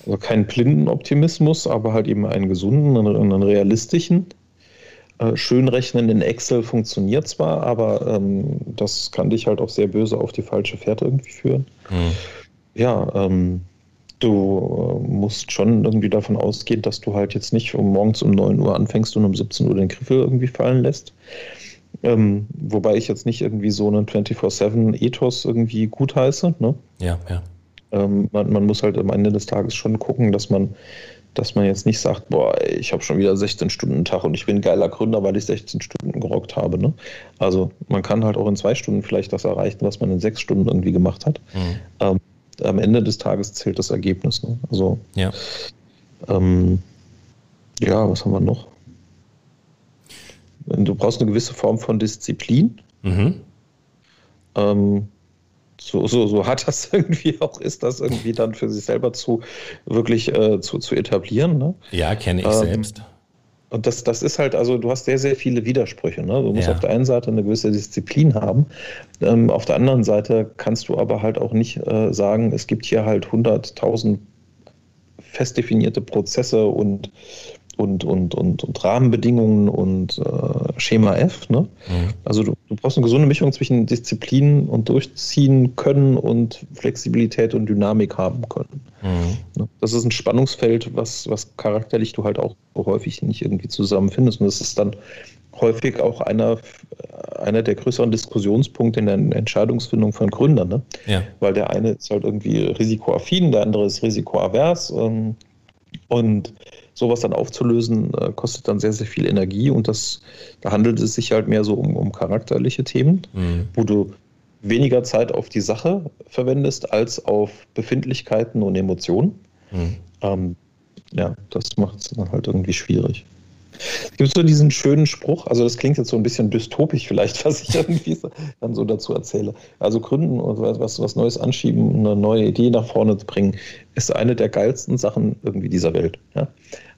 Also keinen blinden Optimismus, aber halt eben einen gesunden, einen, einen realistischen. Äh, Schönrechnen in Excel funktioniert zwar, aber ähm, das kann dich halt auch sehr böse auf die falsche Fährte irgendwie führen. Mhm. Ja, ähm, du äh, musst schon irgendwie davon ausgehen, dass du halt jetzt nicht um morgens um 9 Uhr anfängst und um 17 Uhr den Griffel irgendwie fallen lässt. Ähm, wobei ich jetzt nicht irgendwie so einen 24-7-Ethos irgendwie gutheiße. Ne? Ja, ja. Ähm, man, man, muss halt am Ende des Tages schon gucken, dass man dass man jetzt nicht sagt, boah, ich habe schon wieder 16 Stunden Tag und ich bin geiler Gründer, weil ich 16 Stunden gerockt habe. Ne? Also man kann halt auch in zwei Stunden vielleicht das erreichen, was man in sechs Stunden irgendwie gemacht hat. Mhm. Ähm, am Ende des Tages zählt das Ergebnis. Ne? Also ja. Ähm, ja, was haben wir noch? Du brauchst eine gewisse Form von Disziplin. Mhm. Ähm, so, so, so hart das irgendwie auch ist, das irgendwie dann für sich selber zu wirklich äh, zu, zu etablieren. Ne? Ja, kenne ich ähm, selbst. Und das, das ist halt, also du hast sehr, sehr viele Widersprüche. Ne? Du musst ja. auf der einen Seite eine gewisse Disziplin haben. Ähm, auf der anderen Seite kannst du aber halt auch nicht äh, sagen, es gibt hier halt 100.000 fest definierte Prozesse und und, und, und, und Rahmenbedingungen und äh, Schema F. Ne? Mhm. Also du, du, brauchst eine gesunde Mischung zwischen Disziplin und Durchziehen können und Flexibilität und Dynamik haben können. Mhm. Ne? Das ist ein Spannungsfeld, was, was charakterlich du halt auch häufig nicht irgendwie zusammenfindest. Und das ist dann häufig auch einer, einer der größeren Diskussionspunkte in der Entscheidungsfindung von Gründern. Ne? Ja. Weil der eine ist halt irgendwie risikoaffin, der andere ist risikoavers. Ähm, und sowas dann aufzulösen, äh, kostet dann sehr, sehr viel Energie und das, da handelt es sich halt mehr so um, um charakterliche Themen, mhm. wo du weniger Zeit auf die Sache verwendest als auf Befindlichkeiten und Emotionen. Mhm. Ähm, ja, das macht es dann halt irgendwie schwierig. Es gibt so diesen schönen Spruch, also das klingt jetzt so ein bisschen dystopisch vielleicht, was ich irgendwie dann so dazu erzähle. Also gründen und was, was Neues anschieben, eine neue Idee nach vorne zu bringen, ist eine der geilsten Sachen irgendwie dieser Welt. Ja?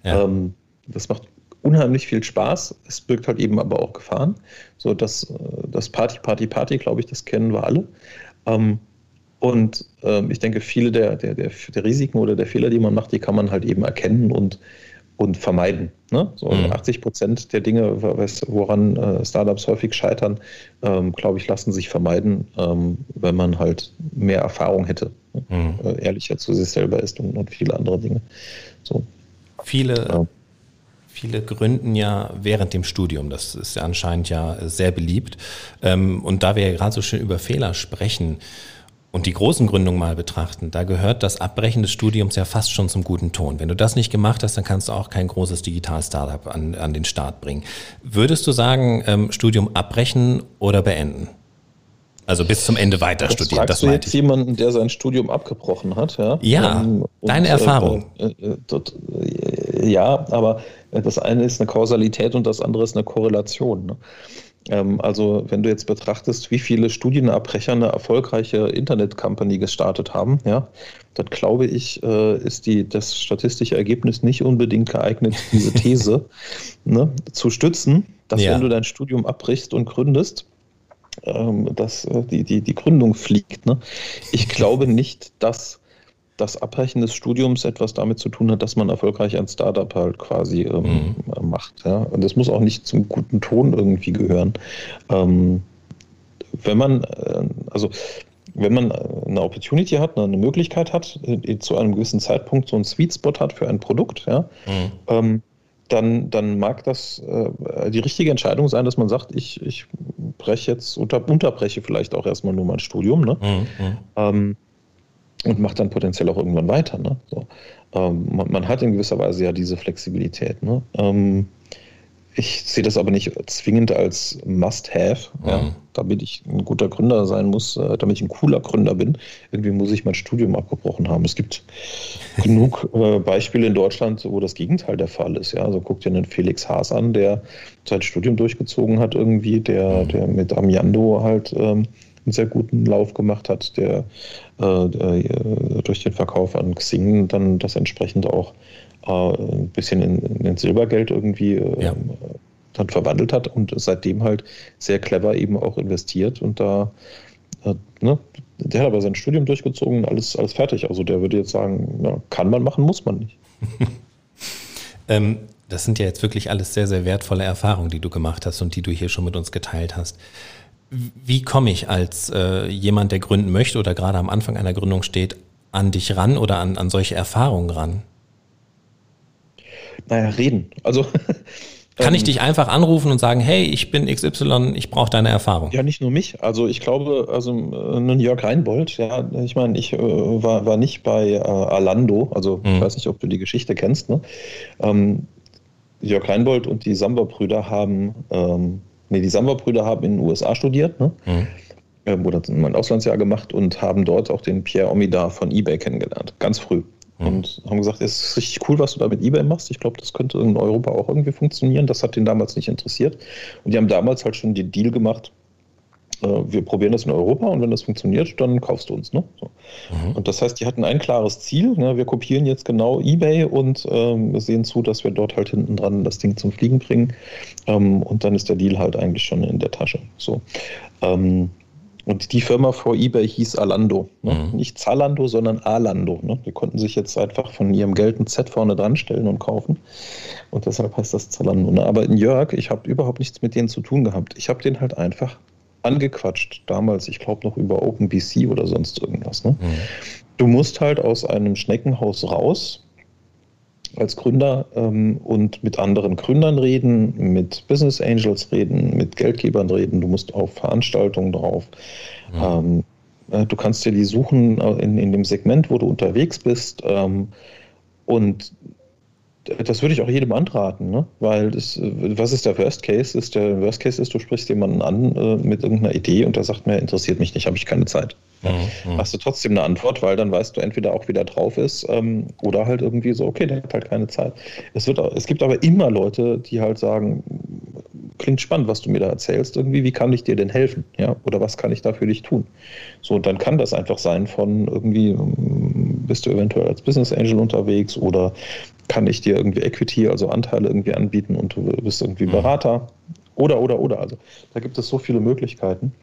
Ja. Ähm, das macht unheimlich viel Spaß. Es birgt halt eben aber auch Gefahren. So das, äh, das Party, Party, Party, glaube ich, das kennen wir alle. Ähm, und ähm, ich denke, viele der, der, der, der, Risiken oder der Fehler, die man macht, die kann man halt eben erkennen und und vermeiden. Ne? So mhm. 80 Prozent der Dinge, woran äh, Startups häufig scheitern, ähm, glaube ich, lassen sich vermeiden, ähm, wenn man halt mehr Erfahrung hätte, ne? mhm. äh, ehrlicher zu sich selber ist und, und viele andere Dinge. So. Viele, ja. viele gründen ja während dem Studium. Das ist ja anscheinend ja sehr beliebt. Ähm, und da wir ja gerade so schön über Fehler sprechen, und die großen Gründungen mal betrachten, da gehört das Abbrechen des Studiums ja fast schon zum guten Ton. Wenn du das nicht gemacht hast, dann kannst du auch kein großes Digital-Startup an, an den Start bringen. Würdest du sagen, ähm, Studium abbrechen oder beenden? Also bis zum Ende weiter das studieren. Das du jetzt ich. jemanden, der sein Studium abgebrochen hat, ja? Ja, ähm, deine und, äh, Erfahrung. Äh, äh, dort, äh, ja, aber das eine ist eine Kausalität und das andere ist eine Korrelation. Ne? Ähm, also wenn du jetzt betrachtest, wie viele Studienabbrecher eine erfolgreiche Internet-Company gestartet haben, ja, dann glaube ich, äh, ist die, das statistische Ergebnis nicht unbedingt geeignet, diese These ne, zu stützen, dass ja. wenn du dein Studium abbrichst und gründest, ähm, dass äh, die, die, die Gründung fliegt. Ne? Ich glaube nicht, dass das Abbrechen des Studiums etwas damit zu tun hat, dass man erfolgreich ein Startup halt quasi ähm, mhm. macht. Ja? Und das muss auch nicht zum guten Ton irgendwie gehören. Ähm, wenn man, äh, also wenn man eine Opportunity hat, eine Möglichkeit hat, äh, zu einem gewissen Zeitpunkt so einen Sweet Spot hat für ein Produkt, ja, mhm. ähm, dann, dann mag das äh, die richtige Entscheidung sein, dass man sagt, ich, ich breche jetzt, unter, unterbreche vielleicht auch erstmal nur mein Studium. Ne? Mhm. Und macht dann potenziell auch irgendwann weiter. Ne? So. Ähm, man, man, hat in gewisser Weise ja diese Flexibilität. Ne? Ähm, ich sehe das aber nicht zwingend als Must-Have, mhm. ja, damit ich ein guter Gründer sein muss, äh, damit ich ein cooler Gründer bin. Irgendwie muss ich mein Studium abgebrochen haben. Es gibt genug äh, Beispiele in Deutschland, wo das Gegenteil der Fall ist. Ja, also guck dir einen Felix Haas an, der sein Studium durchgezogen hat irgendwie, der, mhm. der mit Amiando halt ähm, einen sehr guten Lauf gemacht hat, der durch den Verkauf an Xing dann das entsprechend auch äh, ein bisschen in, in Silbergeld irgendwie äh, ja. dann verwandelt hat und seitdem halt sehr clever eben auch investiert und da äh, ne, der hat aber sein Studium durchgezogen, alles, alles fertig. Also der würde jetzt sagen, ja, kann man machen, muss man nicht. ähm, das sind ja jetzt wirklich alles sehr, sehr wertvolle Erfahrungen, die du gemacht hast und die du hier schon mit uns geteilt hast. Wie komme ich als äh, jemand, der gründen möchte oder gerade am Anfang einer Gründung steht, an dich ran oder an, an solche Erfahrungen ran? Naja, reden. Also. Kann ich ähm, dich einfach anrufen und sagen, hey, ich bin XY, ich brauche deine Erfahrung? Ja, nicht nur mich. Also ich glaube, also äh, Jörg Reinbold, ja, ich meine, ich äh, war, war nicht bei äh, Alando, also mhm. ich weiß nicht, ob du die Geschichte kennst, ne? Ähm, Jörg Reinbold und die Samba-Brüder haben ähm, nee, die Samba-Brüder haben in den USA studiert, ne? Mhm. Ähm, oder ein Auslandsjahr gemacht und haben dort auch den Pierre Omida von eBay kennengelernt, ganz früh. Mhm. Und haben gesagt, es ist richtig cool, was du da mit eBay machst. Ich glaube, das könnte in Europa auch irgendwie funktionieren. Das hat den damals nicht interessiert. Und die haben damals halt schon den Deal gemacht, wir probieren das in Europa und wenn das funktioniert, dann kaufst du uns. Ne? So. Mhm. Und das heißt, die hatten ein klares Ziel. Ne? Wir kopieren jetzt genau eBay und ähm, sehen zu, dass wir dort halt hinten dran das Ding zum Fliegen bringen. Ähm, und dann ist der Deal halt eigentlich schon in der Tasche. So. Ähm, und die Firma vor eBay hieß Alando. Ne? Mhm. Nicht Zalando, sondern Alando. Ne? Die konnten sich jetzt einfach von ihrem Geld ein Z vorne dran stellen und kaufen. Und deshalb heißt das Zalando. Ne? Aber in Jörg, ich habe überhaupt nichts mit denen zu tun gehabt. Ich habe den halt einfach angequatscht. Damals, ich glaube noch über OpenBC oder sonst irgendwas. Ne? Mhm. Du musst halt aus einem Schneckenhaus raus als Gründer ähm, und mit anderen Gründern reden, mit Business Angels reden, mit Geldgebern reden. Du musst auf Veranstaltungen drauf. Mhm. Ähm, äh, du kannst dir die suchen äh, in, in dem Segment, wo du unterwegs bist. Ähm, und das würde ich auch jedem anraten, ne? weil das, was ist der Worst Case? Ist der Worst Case ist, du sprichst jemanden an äh, mit irgendeiner Idee und der sagt mir, interessiert mich nicht, habe ich keine Zeit. Mhm. Hast du trotzdem eine Antwort, weil dann weißt du entweder auch, wie der drauf ist ähm, oder halt irgendwie so, okay, der hat halt keine Zeit. Es, wird, es gibt aber immer Leute, die halt sagen, klingt spannend, was du mir da erzählst, irgendwie, wie kann ich dir denn helfen? Ja, oder was kann ich da für dich tun? So, und dann kann das einfach sein von irgendwie, ähm, bist du eventuell als Business Angel unterwegs oder kann ich dir irgendwie Equity, also Anteile irgendwie anbieten und du bist irgendwie mhm. Berater oder, oder, oder. Also da gibt es so viele Möglichkeiten.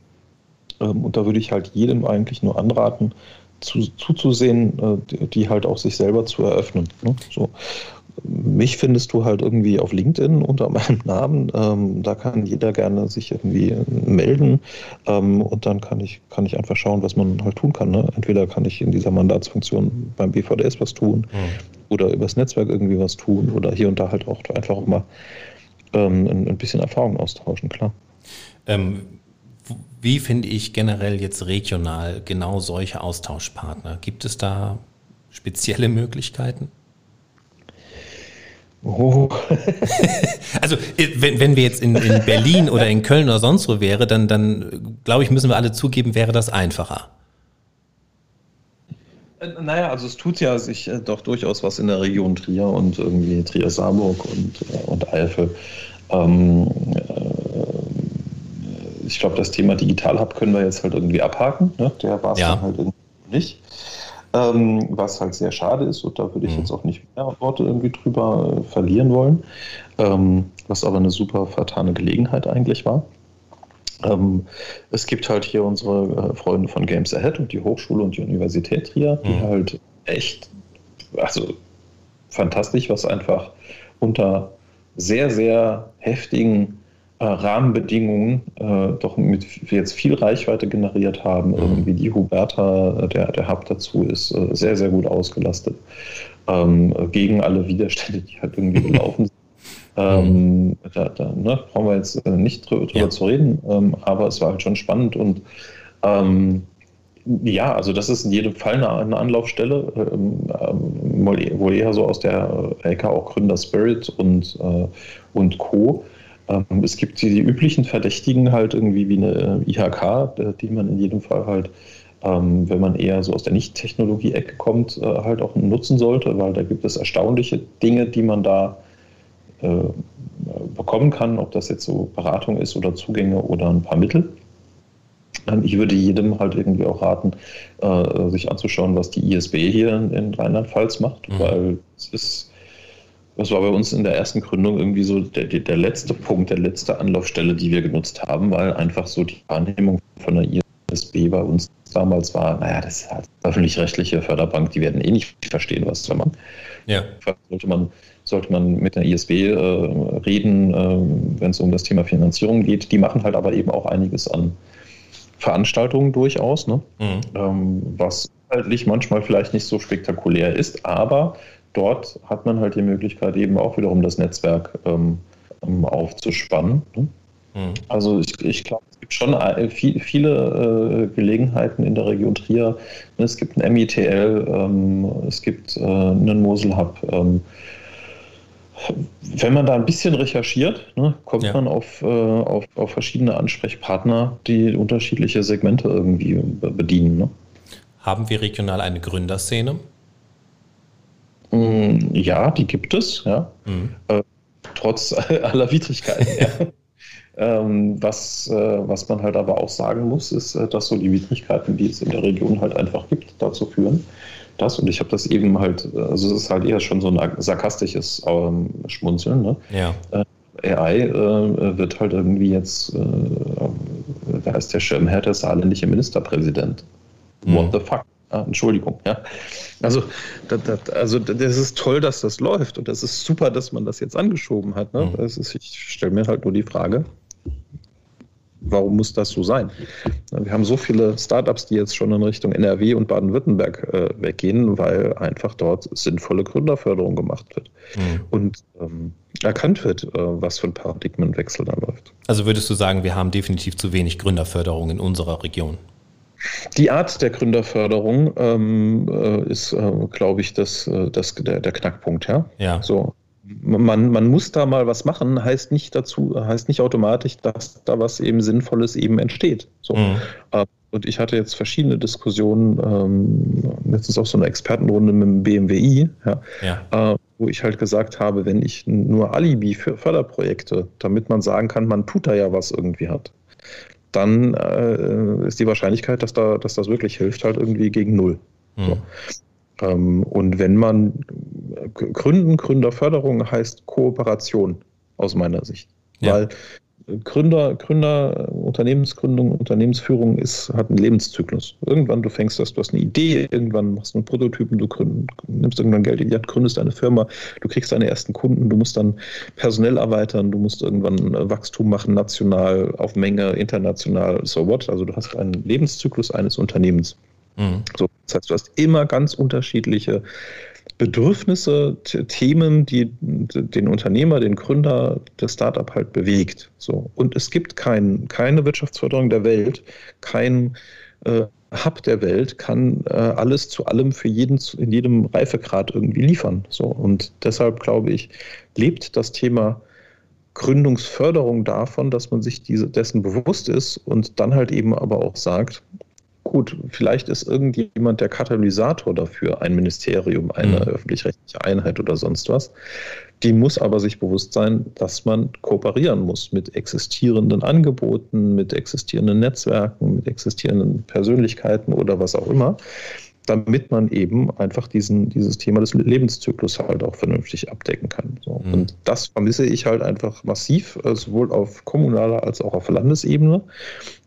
Ähm, und da würde ich halt jedem eigentlich nur anraten, zu, zuzusehen, äh, die halt auch sich selber zu eröffnen. Ne? So. Mich findest du halt irgendwie auf LinkedIn unter meinem Namen. Ähm, da kann jeder gerne sich irgendwie melden. Ähm, und dann kann ich, kann ich einfach schauen, was man halt tun kann. Ne? Entweder kann ich in dieser Mandatsfunktion beim BVDS was tun mhm. oder übers Netzwerk irgendwie was tun oder hier und da halt auch einfach auch mal ähm, ein, ein, bisschen Erfahrung austauschen, klar. Ähm, wie finde ich generell jetzt regional genau solche Austauschpartner? Gibt es da spezielle Möglichkeiten? Oh. also äh, wenn, wenn wir jetzt in, in Berlin oder in Köln oder sonst wo wäre, dann, dann glaube ich, müssen wir alle zugeben, wäre das einfacher. Äh, naja, also es tut ja sich äh, doch durchaus was in der Region Trier und irgendwie Trier-Saarburg und, und Eifel. Ähm, ich glaube, das Thema Digital Hub können wir jetzt halt irgendwie abhaken. Ne? Der war es ja. dann halt irgendwie nicht. Ähm, was halt sehr schade ist, und da würde ich mhm. jetzt auch nicht mehr Worte irgendwie drüber äh, verlieren wollen, ähm, was aber eine super vertane Gelegenheit eigentlich war. Ähm, es gibt halt hier unsere äh, Freunde von Games Ahead und die Hochschule und die Universität Trier, die mhm. halt echt, also fantastisch, was einfach unter sehr, sehr heftigen äh, Rahmenbedingungen äh, doch mit jetzt viel Reichweite generiert haben. Mhm. Irgendwie die Huberta, der, der Hub dazu ist äh, sehr, sehr gut ausgelastet. Ähm, gegen alle Widerstände, die halt irgendwie gelaufen sind. Ähm, mhm. da, da ne, brauchen wir jetzt äh, nicht drüber, drüber ja. zu reden, ähm, aber es war halt schon spannend und ähm, ja, also das ist in jedem Fall eine, eine Anlaufstelle, ähm, ähm, wohl eher so aus der Ecke auch Gründer Spirit und, äh, und Co. Ähm, es gibt die, die, üblichen Verdächtigen halt irgendwie wie eine äh, IHK, äh, die man in jedem Fall halt, ähm, wenn man eher so aus der Nicht-Technologie-Ecke kommt, äh, halt auch nutzen sollte, weil da gibt es erstaunliche Dinge, die man da bekommen kann, ob das jetzt so Beratung ist oder Zugänge oder ein paar Mittel. Ähm, ich würde jedem halt irgendwie auch raten, sich anzuschauen, was die ISB hier in Rheinland-Pfalz macht, mhm. weil es ist das war bei uns in der ersten Gründung irgendwie so der, der letzte Punkt, der letzte Anlaufstelle, die wir genutzt haben, weil einfach so die Wahrnehmung von der ISB bei uns damals war, naja, das ist halt öffentlich-rechtliche Förderbank, die werden eh nicht verstehen, was wir machen. Ja. Sollte man, sollte man mit der ISB äh, reden, äh, wenn es um das Thema Finanzierung geht. Die machen halt aber eben auch einiges an Veranstaltungen durchaus, ne? Mhm. Ähm, was inhaltlich manchmal vielleicht nicht so spektakulär ist, aber dort hat man halt die Möglichkeit, eben auch wiederum das Netzwerk ähm, ähm aufzuspannen. Ne? Mhm. Also ich, ich glaube, es gibt schon äh, viel, viele äh, Gelegenheiten in der Region Trier. Es gibt ein MITL, ähm, es gibt äh, einen Mosel Hub. Ähm, wenn man da ein bisschen recherchiert, ne, kommt ja. man auf, äh, auf, auf, verschiedene Ansprechpartner, die unterschiedliche Segmente irgendwie bedienen. Ne? Haben wir regional eine Gründerszene? Mm, ja, die gibt es, ja. Mhm. Äh, trotz aller Widrigkeiten. ja. Ähm, was, äh, was man halt aber auch sagen muss, ist, äh, dass so die Widrigkeiten, die es in der Region halt einfach gibt, dazu führen, dass, und ich habe das eben halt, also es ist halt eher schon so ein sarkastisches ähm, Schmunzeln, ne? Ja. Äh, AI äh, wird halt irgendwie jetzt, äh, da ist der Schirmherr der saarländische Ministerpräsident. What mhm. the fuck? Ah, Entschuldigung, ja. Also das, das, also das ist toll, dass das läuft und das ist super, dass man das jetzt angeschoben hat. Ne? Mhm. Das ist, ich stelle mir halt nur die Frage, warum muss das so sein? Wir haben so viele Startups, die jetzt schon in Richtung NRW und Baden-Württemberg äh, weggehen, weil einfach dort sinnvolle Gründerförderung gemacht wird mhm. und ähm, erkannt wird, äh, was für ein Paradigmenwechsel da läuft. Also würdest du sagen, wir haben definitiv zu wenig Gründerförderung in unserer Region? Die Art der Gründerförderung ähm, äh, ist, äh, glaube ich, das, äh, das, der, der Knackpunkt. Ja. ja. So, man, man muss da mal was machen, heißt nicht dazu, heißt nicht automatisch, dass da was eben Sinnvolles eben entsteht. So. Mhm. Äh, und ich hatte jetzt verschiedene Diskussionen, ähm, letztens auch so eine Expertenrunde mit dem BMWI, ja, ja. Äh, wo ich halt gesagt habe, wenn ich nur Alibi für Förderprojekte, damit man sagen kann, man tut da ja was irgendwie hat, dann äh, ist die Wahrscheinlichkeit, dass, da, dass das wirklich hilft, halt irgendwie gegen null. Mhm. So. Ähm, und wenn man Gründen, Gründerförderung heißt Kooperation aus meiner Sicht. Ja. Weil Gründer, Gründer, Unternehmensgründung, Unternehmensführung ist, hat einen Lebenszyklus. Irgendwann du fängst das, du hast eine Idee, irgendwann machst du einen Prototypen, du gründ, nimmst irgendwann Geld in die Hand, gründest eine Firma, du kriegst deine ersten Kunden, du musst dann personell erweitern, du musst irgendwann Wachstum machen, national, auf Menge, international, so what. Also du hast einen Lebenszyklus eines Unternehmens. Mhm. So, das heißt, du hast immer ganz unterschiedliche Bedürfnisse, Themen, die den Unternehmer, den Gründer, das Startup halt bewegt. So. Und es gibt kein, keine Wirtschaftsförderung der Welt, kein äh, Hub der Welt kann äh, alles zu allem für jeden in jedem Reifegrad irgendwie liefern. So. Und deshalb glaube ich, lebt das Thema Gründungsförderung davon, dass man sich diese, dessen bewusst ist und dann halt eben aber auch sagt, gut, vielleicht ist irgendjemand der Katalysator dafür, ein Ministerium, eine mhm. öffentlich-rechtliche Einheit oder sonst was. Die muss aber sich bewusst sein, dass man kooperieren muss mit existierenden Angeboten, mit existierenden Netzwerken, mit existierenden Persönlichkeiten oder was auch immer damit man eben einfach diesen, dieses Thema des Lebenszyklus halt auch vernünftig abdecken kann. So. Mhm. Und das vermisse ich halt einfach massiv, äh, sowohl auf kommunaler als auch auf Landesebene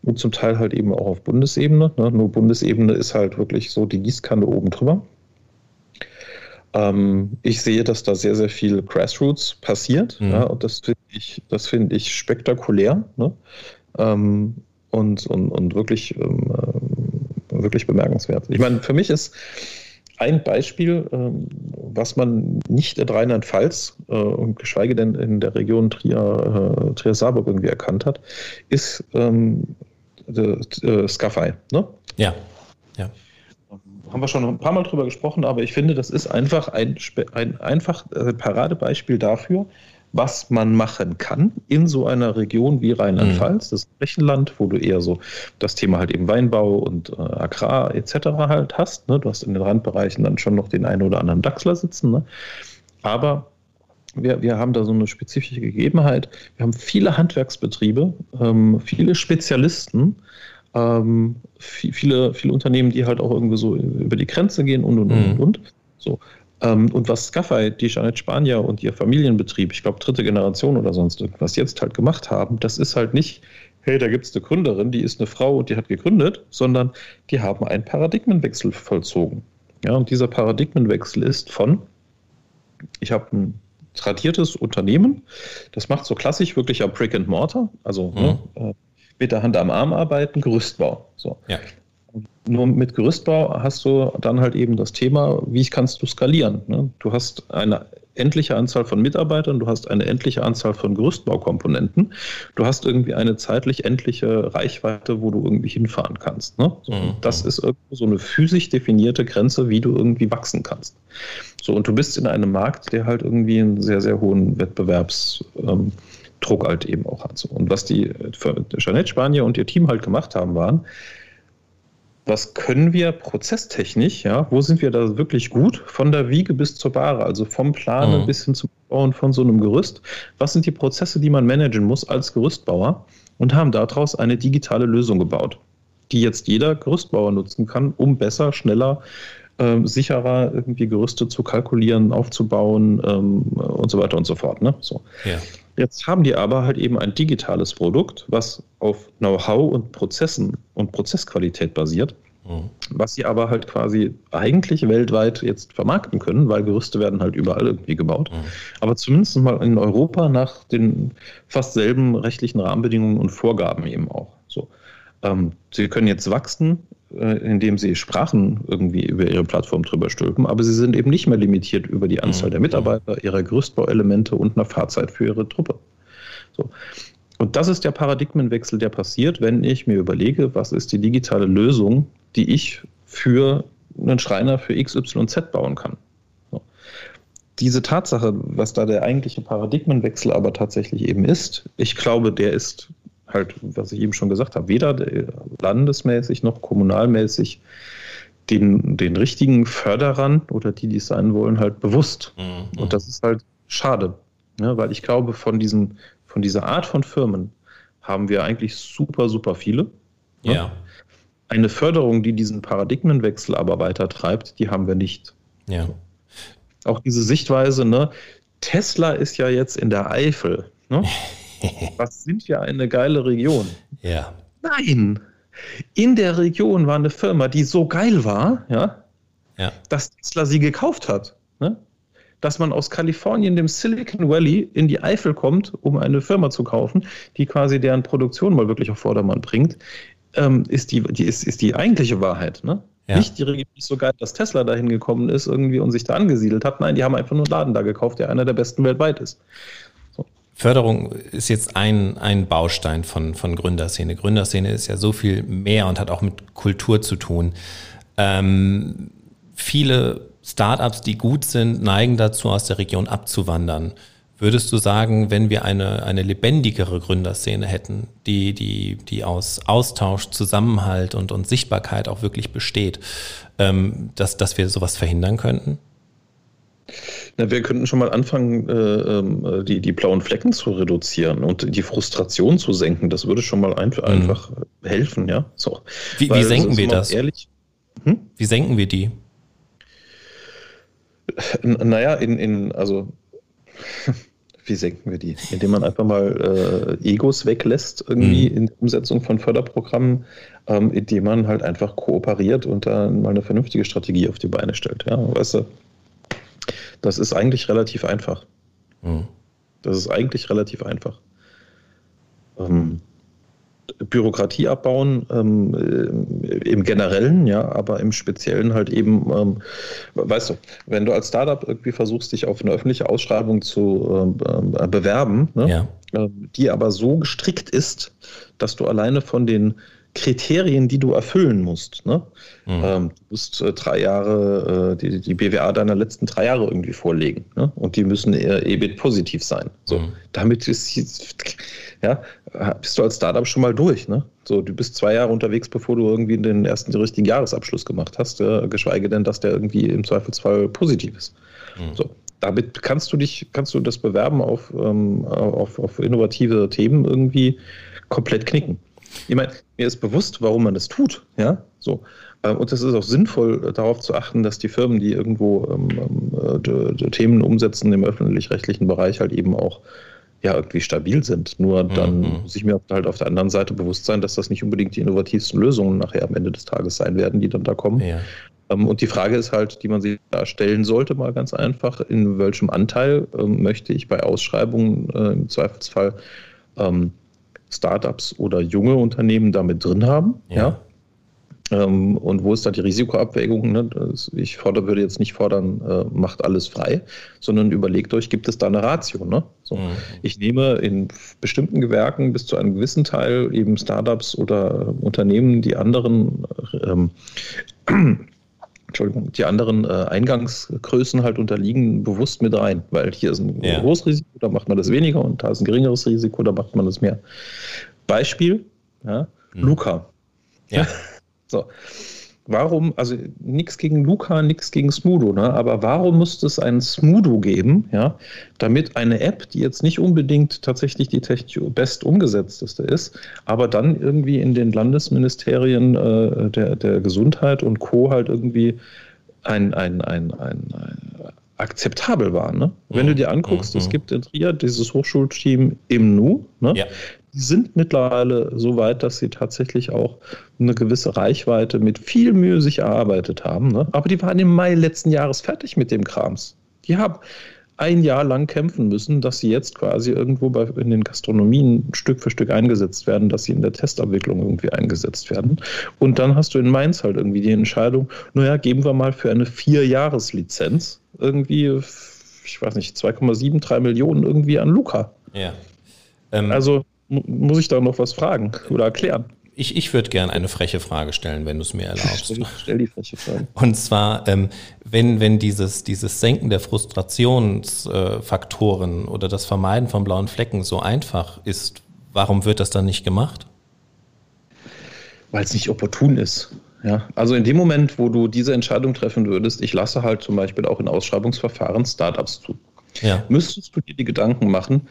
und zum Teil halt eben auch auf Bundesebene. Ne? Nur Bundesebene ist halt wirklich so die Gießkanne oben drüber. Ähm, ich sehe, dass da sehr, sehr viel Grassroots passiert. Mhm. Ja, und das finde ich, das finde ich spektakulär. Ne? Ähm, und, und, und wirklich ähm, wirklich bemerkenswert. Ich meine, für mich ist ein Beispiel, ähm, was man nicht in Rheinland-Pfalz äh, und geschweige denn in der Region Trier, äh, Trier-Saarburg irgendwie erkannt hat, ist ähm, äh, Scaffei. Ne? Ja. ja. Haben wir schon ein paar Mal drüber gesprochen, aber ich finde, das ist einfach ein, ein einfach Paradebeispiel dafür, was man machen kann in so einer Region wie Rheinland-Pfalz, mhm. das Flächenland, wo du eher so das Thema halt eben Weinbau und äh, Agrar etc. halt hast. Ne? Du hast in den Randbereichen dann schon noch den einen oder anderen Dachsler sitzen. Ne? Aber wir, wir haben da so eine spezifische Gegebenheit. Wir haben viele Handwerksbetriebe, ähm, viele Spezialisten, ähm, viele, viele Unternehmen, die halt auch irgendwie so über die Grenze gehen und und und mhm. und. So. Ähm, und was Scaffei, die Janet Spanier und ihr Familienbetrieb, ich glaube dritte Generation oder sonst irgendwas, jetzt halt gemacht haben, das ist halt nicht, hey, da gibt es eine Gründerin, die ist eine Frau und die hat gegründet, sondern die haben einen Paradigmenwechsel vollzogen. Ja, und dieser Paradigmenwechsel ist von, ich habe ein tradiertes Unternehmen, das macht so klassisch wirklich am Brick and Mortar, also ne, mhm. ne, mit der Hand am Arm arbeiten, Gerüstbau. So. Ja. Nur mit Gerüstbau hast du dann halt eben das Thema, wie kannst du skalieren. Ne? Du hast eine endliche Anzahl von Mitarbeitern, du hast eine endliche Anzahl von Gerüstbaukomponenten, du hast irgendwie eine zeitlich endliche Reichweite, wo du irgendwie hinfahren kannst. Ne? So, mhm. Das ist irgendwo so eine physisch definierte Grenze, wie du irgendwie wachsen kannst. So, und du bist in einem Markt, der halt irgendwie einen sehr, sehr hohen Wettbewerbsdruck ähm, halt eben auch hat. So. Und was die Jeanette Spanier und ihr Team halt gemacht haben, waren, was können wir prozesstechnisch, ja, wo sind wir da wirklich gut, von der Wiege bis zur Bahre, also vom Planen mhm. bis hin zum Bauen von so einem Gerüst. Was sind die Prozesse, die man managen muss als Gerüstbauer? Und haben daraus eine digitale Lösung gebaut, die jetzt jeder Gerüstbauer nutzen kann, um besser, schneller, äh, sicherer irgendwie Gerüste zu kalkulieren, aufzubauen ähm, und so weiter und so fort. Ne? So. Ja. Jetzt haben die aber halt eben ein digitales Produkt, was auf Know-how und Prozessen und Prozessqualität basiert, mhm. was sie aber halt quasi eigentlich weltweit jetzt vermarkten können, weil Gerüste werden halt überall irgendwie gebaut. Mhm. Aber zumindest mal in Europa nach den fast selben rechtlichen Rahmenbedingungen und Vorgaben eben auch. So. Ähm, sie können jetzt wachsen indem sie Sprachen irgendwie über ihre Plattform drüber stülpen, aber sie sind eben nicht mehr limitiert über die Anzahl der mhm. Mitarbeiter, ihre Gerüstbauelemente und einer Fahrzeit für ihre Truppe. So. Und das ist der Paradigmenwechsel, der passiert, wenn ich mir überlege, was ist die digitale Lösung, die ich für einen Schreiner für XYZ bauen kann. So. Diese Tatsache, was da der eigentliche Paradigmenwechsel aber tatsächlich eben ist, ich glaube, der ist halt, was ich eben schon gesagt habe, weder landesmäßig noch kommunalmäßig den, den richtigen Förderern oder die, die es sein wollen, halt bewusst. Mhm. Und das ist halt schade, ne? weil ich glaube, von, diesen, von dieser Art von Firmen haben wir eigentlich super, super viele. Ne? Ja. Eine Förderung, die diesen Paradigmenwechsel aber weiter treibt, die haben wir nicht. Ja. Auch diese Sichtweise, ne? Tesla ist ja jetzt in der Eifel. Ne? Was sind wir eine geile Region? Ja. Nein. In der Region war eine Firma, die so geil war, ja, ja. dass Tesla sie gekauft hat. Ne? Dass man aus Kalifornien, dem Silicon Valley, in die Eifel kommt, um eine Firma zu kaufen, die quasi deren Produktion mal wirklich auf Vordermann bringt, ähm, ist, die, die, ist, ist die eigentliche Wahrheit. Ne? Ja. Nicht die Region ist so geil, dass Tesla dahin gekommen ist irgendwie und sich da angesiedelt hat. Nein, die haben einfach nur einen Laden da gekauft, der einer der besten weltweit ist. Förderung ist jetzt ein, ein Baustein von, von Gründerszene. Gründerszene ist ja so viel mehr und hat auch mit Kultur zu tun. Ähm, viele Startups, die gut sind, neigen dazu, aus der Region abzuwandern. Würdest du sagen, wenn wir eine, eine lebendigere Gründerszene hätten, die, die, die aus Austausch, Zusammenhalt und, und Sichtbarkeit auch wirklich besteht, ähm, dass, dass wir sowas verhindern könnten? Na, wir könnten schon mal anfangen, äh, ähm, die, die blauen Flecken zu reduzieren und die Frustration zu senken. Das würde schon mal ein, mhm. einfach helfen, ja. So. Wie, wie senken wir das? Ehrlich, hm? Wie senken wir die? Naja, in, in also wie senken wir die? Indem man einfach mal äh, Egos weglässt, irgendwie mhm. in der Umsetzung von Förderprogrammen, ähm, indem man halt einfach kooperiert und dann mal eine vernünftige Strategie auf die Beine stellt. Ja, weißt du, das ist eigentlich relativ einfach. Mhm. Das ist eigentlich relativ einfach. Ähm, Bürokratie abbauen ähm, im Generellen, ja, aber im Speziellen halt eben, ähm, weißt du, wenn du als Startup irgendwie versuchst, dich auf eine öffentliche Ausschreibung zu äh, bewerben, ne, ja. äh, die aber so gestrickt ist, dass du alleine von den Kriterien, die du erfüllen musst. Ne? Mhm. Ähm, du musst äh, drei Jahre, äh, die, die BWA deiner letzten drei Jahre irgendwie vorlegen. Ne? Und die müssen eher EBIT positiv sein. So, mhm. damit ist, ja, bist du als Startup schon mal durch. Ne? So, du bist zwei Jahre unterwegs, bevor du irgendwie den ersten den richtigen Jahresabschluss gemacht hast, äh, geschweige denn, dass der irgendwie im Zweifelsfall positiv ist. Mhm. So, damit kannst du dich, kannst du das Bewerben auf, ähm, auf, auf innovative Themen irgendwie komplett knicken. Ich meine, mir ist bewusst, warum man das tut, ja, so. Ähm, und es ist auch sinnvoll, darauf zu achten, dass die Firmen, die irgendwo ähm, ähm äh, Themen umsetzen im öffentlich-rechtlichen Bereich, halt eben auch ja, irgendwie stabil sind. Nur dann mhm. muss ich mir halt auf der anderen Seite bewusst sein, dass das nicht unbedingt die innovativsten Lösungen nachher am Ende des Tages sein werden, die dann da kommen. Ja. und die Frage ist halt, die man sich da stellen sollte, mal ganz einfach, in welchem Anteil ähm, möchte ich bei Ausschreibungen äh, im Zweifelsfall ähm, Startups oder junge Unternehmen damit drin haben. Ja. ja? Ähm, und wo ist da die Risikoabwägung? Ne? Ich fordere, würde jetzt nicht fordern, äh, macht alles frei, sondern überlegt euch, gibt es da eine Ratio? Ne? So, mhm. Ich nehme in bestimmten Gewerken bis zu einem gewissen Teil eben Startups oder äh, Unternehmen, die anderen ähm, Entschuldigung, die anderen äh, Eingangsgrößen halt unterliegen bewusst mit rein, weil hier ist ein ja. hohes Risiko, da macht man das weniger und da ist ein geringeres Risiko, da macht man das mehr. Beispiel, ja, mhm. Luca. Ja. So. Warum, also nichts gegen Luca, nichts gegen Smudo, ne? aber warum musste es einen Smudo geben, ja, damit eine App, die jetzt nicht unbedingt tatsächlich die technisch best umgesetzteste ist, aber dann irgendwie in den Landesministerien äh, der, der Gesundheit und Co. halt irgendwie ein, ein, ein, ein, ein akzeptabel war. Ne? Wenn du mhm. dir anguckst, mhm. es gibt in Trier dieses Hochschulteam im Nu, ne? ja sind mittlerweile so weit, dass sie tatsächlich auch eine gewisse Reichweite mit viel Mühe sich erarbeitet haben. Ne? Aber die waren im Mai letzten Jahres fertig mit dem Krams. Die haben ein Jahr lang kämpfen müssen, dass sie jetzt quasi irgendwo bei, in den Gastronomien Stück für Stück eingesetzt werden, dass sie in der Testabwicklung irgendwie eingesetzt werden. Und dann hast du in Mainz halt irgendwie die Entscheidung, naja, geben wir mal für eine Vier-Jahres-Lizenz irgendwie, ich weiß nicht, 2,73 Millionen irgendwie an Luca. Ja. Ähm, also muss ich da noch was fragen oder erklären? Ich, ich würde gerne eine freche Frage stellen, wenn du es mir erlaubst. Stell, stell, die freche Frage. Und zwar, ähm, wenn, wenn dieses, dieses Senken der Frustrationsfaktoren äh, oder das Vermeiden von blauen Flecken so einfach ist, warum wird das dann nicht gemacht? Weil es nicht opportun ist. Ja, also in dem Moment, wo du diese Entscheidung treffen würdest, ich lasse halt zum Beispiel auch in Ausschreibungsverfahren Startups zu, ja. müsstest du dir die Gedanken machen,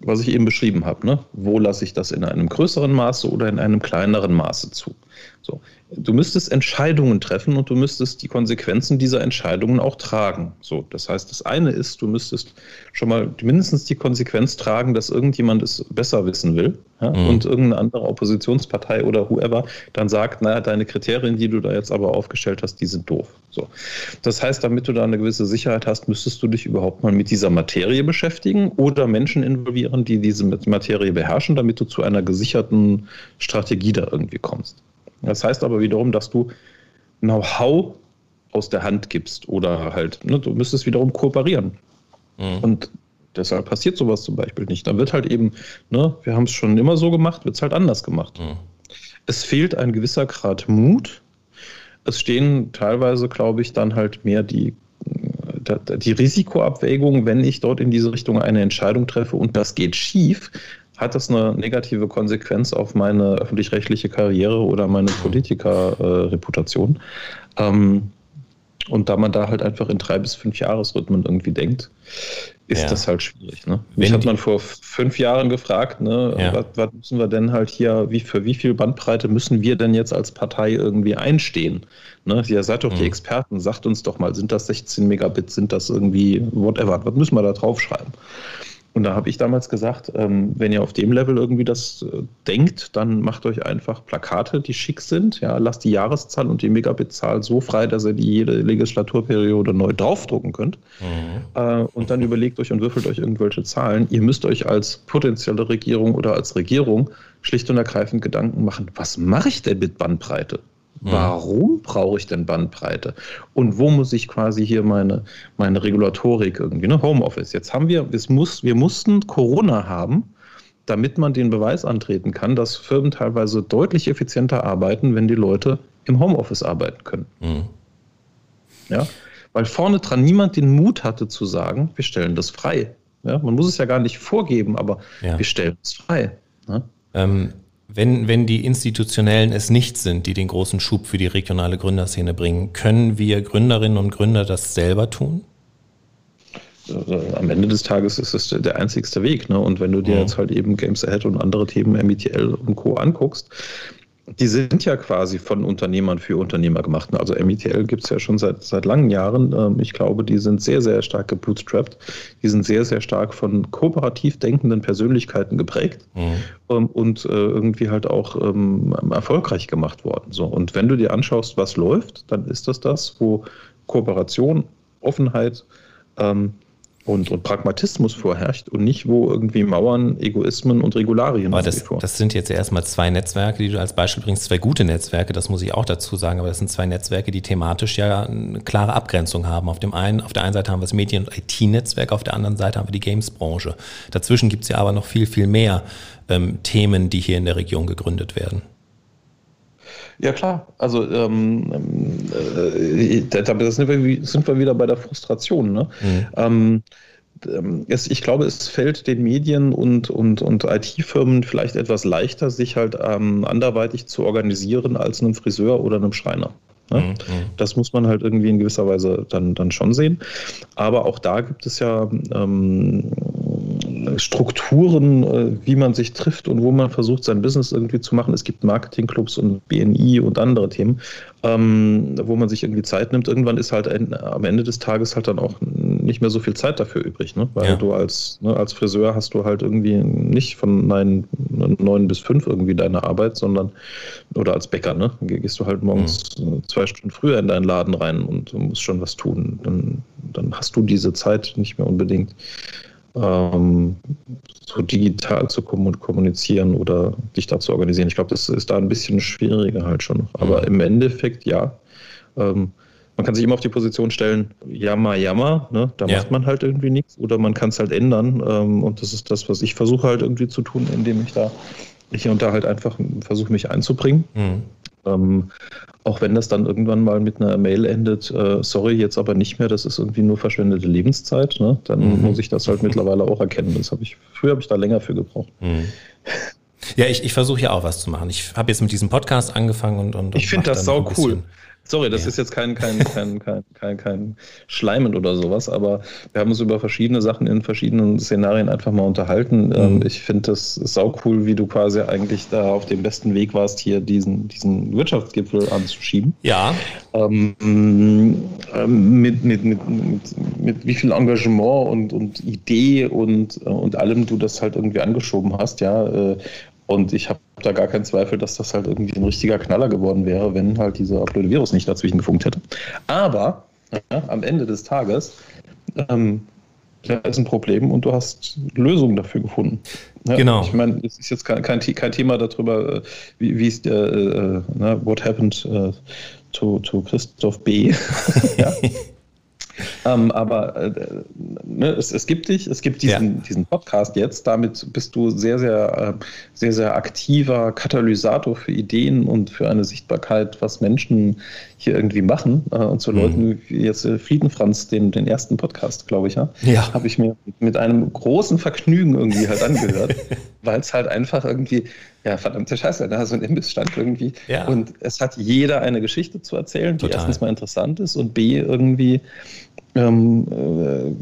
was ich eben beschrieben habe. Ne? Wo lasse ich das in einem größeren Maße oder in einem kleineren Maße zu? So. Du müsstest Entscheidungen treffen und du müsstest die Konsequenzen dieser Entscheidungen auch tragen. So, das heißt, das eine ist, du müsstest schon mal mindestens die Konsequenz tragen, dass irgendjemand es besser wissen will ja, mhm. und irgendeine andere Oppositionspartei oder whoever dann sagt, naja, deine Kriterien, die du da jetzt aber aufgestellt hast, die sind doof. So. Das heißt, damit du da eine gewisse Sicherheit hast, müsstest du dich überhaupt mal mit dieser Materie beschäftigen oder Menschen involvieren, die diese Materie beherrschen, damit du zu einer gesicherten Strategie da irgendwie kommst. Das heißt aber wiederum, dass du Know-how aus der Hand gibst oder halt, ne, du müsstest wiederum kooperieren. Mhm. Und deshalb passiert sowas zum Beispiel nicht. Da wird halt eben, ne, wir haben es schon immer so gemacht, wird es halt anders gemacht. Mhm. Es fehlt ein gewisser Grad Mut. Es stehen teilweise, glaube ich, dann halt mehr die, die Risikoabwägung, wenn ich dort in diese Richtung eine Entscheidung treffe und das geht schief, hat das eine negative Konsequenz auf meine öffentlich-rechtliche Karriere oder meine Politikerreputation? Äh, ähm, und da man da halt einfach in drei bis fünf Jahresrhythmen irgendwie denkt, ist ja. das halt schwierig. Ne? Mich hat man vor fünf Jahren gefragt, ne, ja. was, was, müssen wir denn halt hier, wie, für wie viel Bandbreite müssen wir denn jetzt als Partei irgendwie einstehen? Ne? Ihr seid doch mhm. die Experten, sagt uns doch mal, sind das 16 Megabit, sind das irgendwie whatever, was müssen wir da draufschreiben? Und da habe ich damals gesagt, ähm, wenn ihr auf dem Level irgendwie das äh, denkt, dann macht euch einfach Plakate, die schick sind. Ja, lasst die Jahreszahl und die Megabit-Zahl so frei, dass ihr die jede Legislaturperiode neu draufdrucken könnt. Mhm. Äh, und dann überlegt euch und würfelt euch irgendwelche Zahlen. Ihr müsst euch als potenzielle Regierung oder als Regierung schlicht und ergreifend Gedanken machen, was mache ich denn mit Bandbreite? Mhm. Warum brauche ich denn Bandbreite? Und wo muss ich quasi hier meine, meine Regulatorik irgendwie, ne? Homeoffice. Jetzt haben wir, es muss, wir mussten Corona haben, damit man den Beweis antreten kann, dass Firmen teilweise deutlich effizienter arbeiten, wenn die Leute im Homeoffice arbeiten können. Mhm. Ja, weil vorne dran niemand den Mut hatte zu sagen, wir stellen das frei. Ja, man muss es ja gar nicht vorgeben, aber ja. wir stellen es frei. Ja? Ähm, wenn, wenn die Institutionellen es nicht sind, die den großen Schub für die regionale Gründerszene bringen, können wir Gründerinnen und Gründer das selber tun? Also am Ende des Tages ist es der einzigste Weg. Ne? Und wenn du dir mhm. jetzt halt eben Games Ahead und andere Themen, METL und Co. anguckst, die sind ja quasi von Unternehmern für Unternehmer gemacht. Also METL gibt es ja schon seit, seit langen Jahren. Ähm, ich glaube, die sind sehr, sehr stark gebootstrapped. Die sind sehr, sehr stark von kooperativ denkenden Persönlichkeiten geprägt mhm. Ähm, und äh, irgendwie halt auch ähm, erfolgreich gemacht worden. So. Und wenn du dir anschaust, was läuft, dann ist das das, wo Kooperation, Offenheit, und, und Pragmatismus vorherrscht und nicht, wo irgendwie Mauern, Egoismen und Regularien aber das, das sind jetzt erstmal zwei Netzwerke, die du als Beispiel bringst, zwei gute Netzwerke, das muss ich auch dazu sagen, aber das sind zwei Netzwerke, die thematisch ja eine klare Abgrenzung haben. Auf, dem einen, auf der einen Seite haben wir das Medien- und IT-Netzwerk, auf der anderen Seite haben wir die Games-Branche. Dazwischen gibt es ja aber noch viel, viel mehr ähm, Themen, die hier in der Region gegründet werden. Ja klar, also ähm, äh, da sind wir, sind wir wieder bei der Frustration. Ne? Mhm. Ähm, ähm, es, ich glaube, es fällt den Medien und, und, und IT-Firmen vielleicht etwas leichter, sich halt ähm, anderweitig zu organisieren als einem Friseur oder einem Schreiner. Ne? Mhm. Das muss man halt irgendwie in gewisser Weise dann, dann schon sehen. Aber auch da gibt es ja ähm, Strukturen, äh, wie man sich trifft und wo man versucht, sein Business irgendwie zu machen. Es gibt Marketingclubs und BNI und andere Themen, ähm, wo man sich irgendwie Zeit nimmt. Irgendwann ist halt am Ende des Tages halt dann auch nicht mehr so viel Zeit dafür übrig, ne? weil ja. du als, ne, als Friseur hast du halt irgendwie nicht von neun, neun bis fünf irgendwie deine Arbeit, sondern oder als Bäcker, ne? gehst du halt morgens mhm. zwei Stunden früher in deinen Laden rein und musst schon was tun. Dann, dann hast du diese Zeit nicht mehr unbedingt ähm, so digital zu kommunizieren oder dich da zu organisieren. Ich glaube, das ist da ein bisschen schwieriger halt schon noch. Aber mhm. im Endeffekt ja. Ähm, man kann sich immer auf die Position stellen, jammer, jammer, ne? da ja. macht man halt irgendwie nichts oder man kann es halt ändern. Ähm, und das ist das, was ich versuche halt irgendwie zu tun, indem ich da hier und da halt einfach versuche, mich einzubringen. Mhm. Ähm, auch wenn das dann irgendwann mal mit einer Mail endet, äh, sorry, jetzt aber nicht mehr, das ist irgendwie nur verschwendete Lebenszeit, ne? dann mhm. muss ich das halt mittlerweile auch erkennen. Das habe ich, früher habe ich da länger für gebraucht. Mhm. Ja, ich, ich versuche ja auch was zu machen. Ich habe jetzt mit diesem Podcast angefangen und. und, und ich finde das sau cool. Sorry, das ja. ist jetzt kein, kein, kein, kein, kein, kein Schleimen oder sowas, aber wir haben uns über verschiedene Sachen in verschiedenen Szenarien einfach mal unterhalten. Ähm, mhm. Ich finde das sau cool, wie du quasi eigentlich da auf dem besten Weg warst, hier diesen, diesen Wirtschaftsgipfel anzuschieben. Ja. Ähm, ähm, mit, mit, mit, mit, mit wie viel Engagement und, und Idee und, und allem du das halt irgendwie angeschoben hast, ja. Äh, und ich habe da gar keinen Zweifel, dass das halt irgendwie ein richtiger Knaller geworden wäre, wenn halt dieser blöde Virus nicht dazwischen gefunkt hätte. Aber ja, am Ende des Tages ähm, da ist ein Problem und du hast Lösungen dafür gefunden. Ja, genau. Ich meine, es ist jetzt kein, kein, kein Thema darüber, äh, wie, wie es der, äh, äh, ne, what happened uh, to, to Christoph B. ja. Ähm, aber äh, ne, es, es, gibt dich, es gibt diesen, ja. diesen Podcast jetzt. Damit bist du sehr, sehr, äh, sehr, sehr aktiver Katalysator für Ideen und für eine Sichtbarkeit, was Menschen hier irgendwie machen. Äh, und zu mhm. Leuten wie jetzt äh, Friedenfranz, den, den ersten Podcast, glaube ich, ja, ja. habe ich mir mit einem großen Vergnügen irgendwie halt angehört, weil es halt einfach irgendwie ja, verdammte Scheiße, da so ein Imbissstand irgendwie. Ja. Und es hat jeder eine Geschichte zu erzählen, die Total. erstens mal interessant ist und B irgendwie ähm,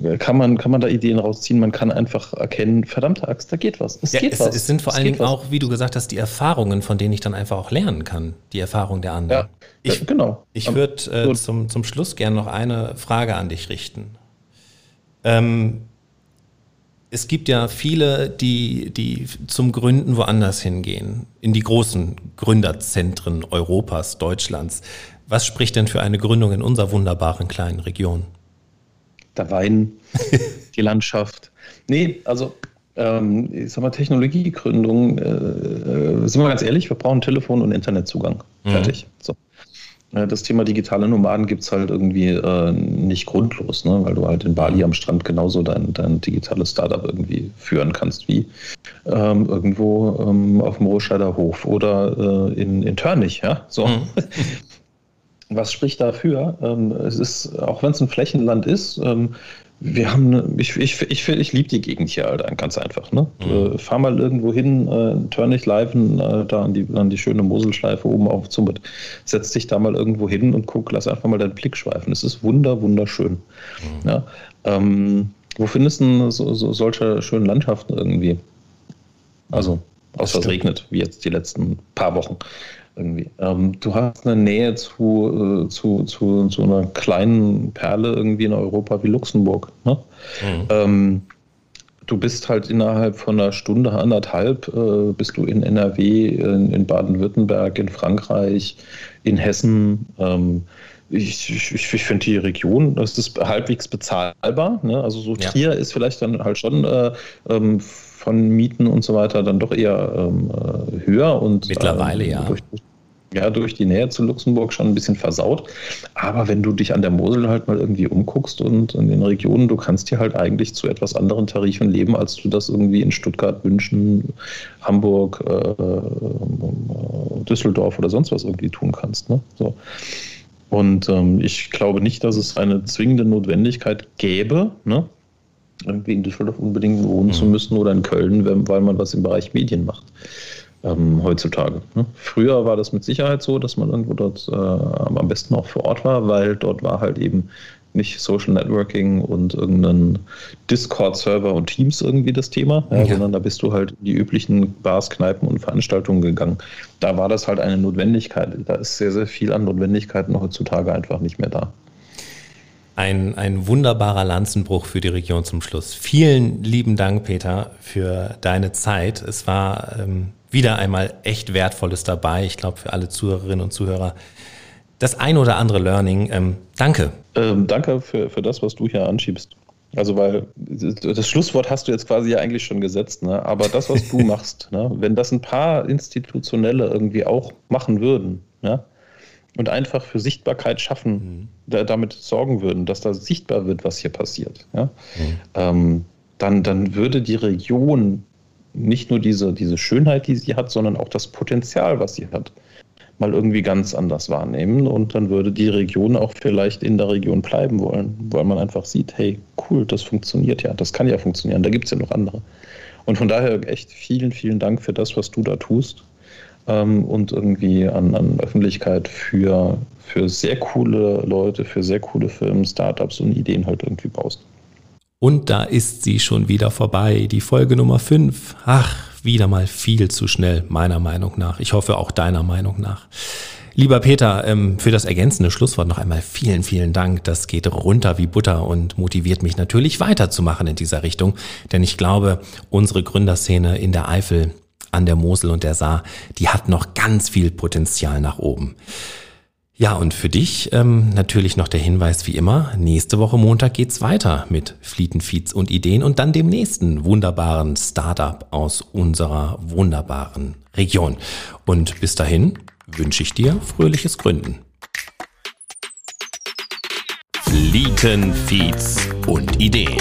äh, kann, man, kann man da Ideen rausziehen. Man kann einfach erkennen, verdammte Axt, da geht was. Es ja, geht es, was. Es sind vor es allen Dingen auch, wie du gesagt hast, die Erfahrungen, von denen ich dann einfach auch lernen kann. Die Erfahrung der anderen. Ja, ich, genau. Ich würde äh, zum, zum Schluss gerne noch eine Frage an dich richten. Ähm, es gibt ja viele, die, die zum Gründen woanders hingehen, in die großen Gründerzentren Europas, Deutschlands. Was spricht denn für eine Gründung in unserer wunderbaren kleinen Region? Der Wein, die Landschaft. Nee, also ähm, ich sag mal, Technologiegründung, äh, äh, sind wir ganz ehrlich, wir brauchen Telefon und Internetzugang. Mhm. Fertig. So. Das Thema digitale Nomaden gibt es halt irgendwie äh, nicht grundlos, ne? weil du halt in Bali am Strand genauso dein, dein digitales Startup irgendwie führen kannst wie ähm, irgendwo ähm, auf dem Rohscheider Hof oder äh, in, in Törnich. Ja? So. Mhm. Was spricht dafür? Ähm, es ist, auch wenn es ein Flächenland ist, ähm, wir haben, eine, ich, ich, ich, ich liebe die Gegend hier halt ganz einfach. Ne? Mhm. Äh, fahr mal irgendwo hin, äh, Törnig Leifen, äh, da an die, an die schöne Moselschleife oben auf Zumit. Setz dich da mal irgendwo hin und guck, lass einfach mal deinen Blick schweifen. Es ist wunder, wunderschön. Mhm. Ja? Ähm, wo findest du so, so, solche schönen Landschaften irgendwie? Also, außer es regnet, wie jetzt die letzten paar Wochen irgendwie. Ähm, du hast eine Nähe zu, äh, zu, zu, zu einer kleinen Perle irgendwie in Europa wie Luxemburg. Ne? Mhm. Ähm, du bist halt innerhalb von einer Stunde, anderthalb, äh, bist du in NRW, in, in Baden-Württemberg, in Frankreich, in Hessen. Ähm, ich, ich, ich finde die Region, das ist halbwegs bezahlbar. Ne? Also so ja. Trier ist vielleicht dann halt schon äh, ähm, von Mieten und so weiter dann doch eher ähm, äh, höher und mittlerweile ähm, ja. Durch, ja, durch die Nähe zu Luxemburg schon ein bisschen versaut. Aber wenn du dich an der Mosel halt mal irgendwie umguckst und in den Regionen, du kannst hier halt eigentlich zu etwas anderen Tarifen leben, als du das irgendwie in Stuttgart, München, Hamburg, äh, äh Düsseldorf oder sonst was irgendwie tun kannst. Ne? So. Und ähm, ich glaube nicht, dass es eine zwingende Notwendigkeit gäbe, ne? Irgendwie in Düsseldorf unbedingt wohnen mhm. zu müssen oder in Köln, weil man was im Bereich Medien macht ähm, heutzutage. Ne? Früher war das mit Sicherheit so, dass man irgendwo dort äh, am besten auch vor Ort war, weil dort war halt eben nicht Social Networking und irgendein Discord-Server und Teams irgendwie das Thema, ja. sondern da bist du halt in die üblichen Bars, Kneipen und Veranstaltungen gegangen. Da war das halt eine Notwendigkeit. Da ist sehr, sehr viel an Notwendigkeiten heutzutage einfach nicht mehr da. Ein, ein wunderbarer Lanzenbruch für die Region zum Schluss. Vielen lieben Dank, Peter, für deine Zeit. Es war ähm, wieder einmal echt Wertvolles dabei. Ich glaube, für alle Zuhörerinnen und Zuhörer das ein oder andere Learning. Ähm, danke. Ähm, danke für, für das, was du hier anschiebst. Also, weil das Schlusswort hast du jetzt quasi ja eigentlich schon gesetzt, ne? aber das, was du machst, ne? wenn das ein paar Institutionelle irgendwie auch machen würden, ja? und einfach für Sichtbarkeit schaffen, mhm. Da, damit sorgen würden, dass da sichtbar wird, was hier passiert, ja? Mhm. Ähm, dann, dann würde die Region nicht nur diese, diese Schönheit, die sie hat, sondern auch das Potenzial, was sie hat, mal irgendwie ganz anders wahrnehmen. Und dann würde die Region auch vielleicht in der Region bleiben wollen, weil man einfach sieht, hey, cool, das funktioniert ja, das kann ja funktionieren, da gibt es ja noch andere. Und von daher echt vielen, vielen Dank für das, was du da tust ähm, und irgendwie an, an Öffentlichkeit für, für sehr coole Leute, für sehr coole Firmen, Startups und Ideen halt irgendwie baust. Und da ist sie schon wieder vorbei, die Folge Nummer 5. Ach, wieder mal viel zu schnell, meiner Meinung nach. Ich hoffe auch deiner Meinung nach. Lieber Peter, ähm, für das ergänzende Schlusswort noch einmal vielen, vielen Dank. Das geht runter wie Butter und motiviert mich natürlich weiterzumachen in dieser Richtung. Denn ich glaube, unsere Gründerszene in der Eifel, an der Mosel und der Saar, die hat noch ganz viel Potenzial nach oben. Ja, und für dich ähm, natürlich noch der Hinweis wie immer, nächste Woche Montag geht's weiter mit Flietenfeeds und Ideen und dann dem nächsten wunderbaren Startup aus unserer wunderbaren Region. Und bis dahin wünsche ich dir fröhliches Gründen. Flietenfeeds und Ideen.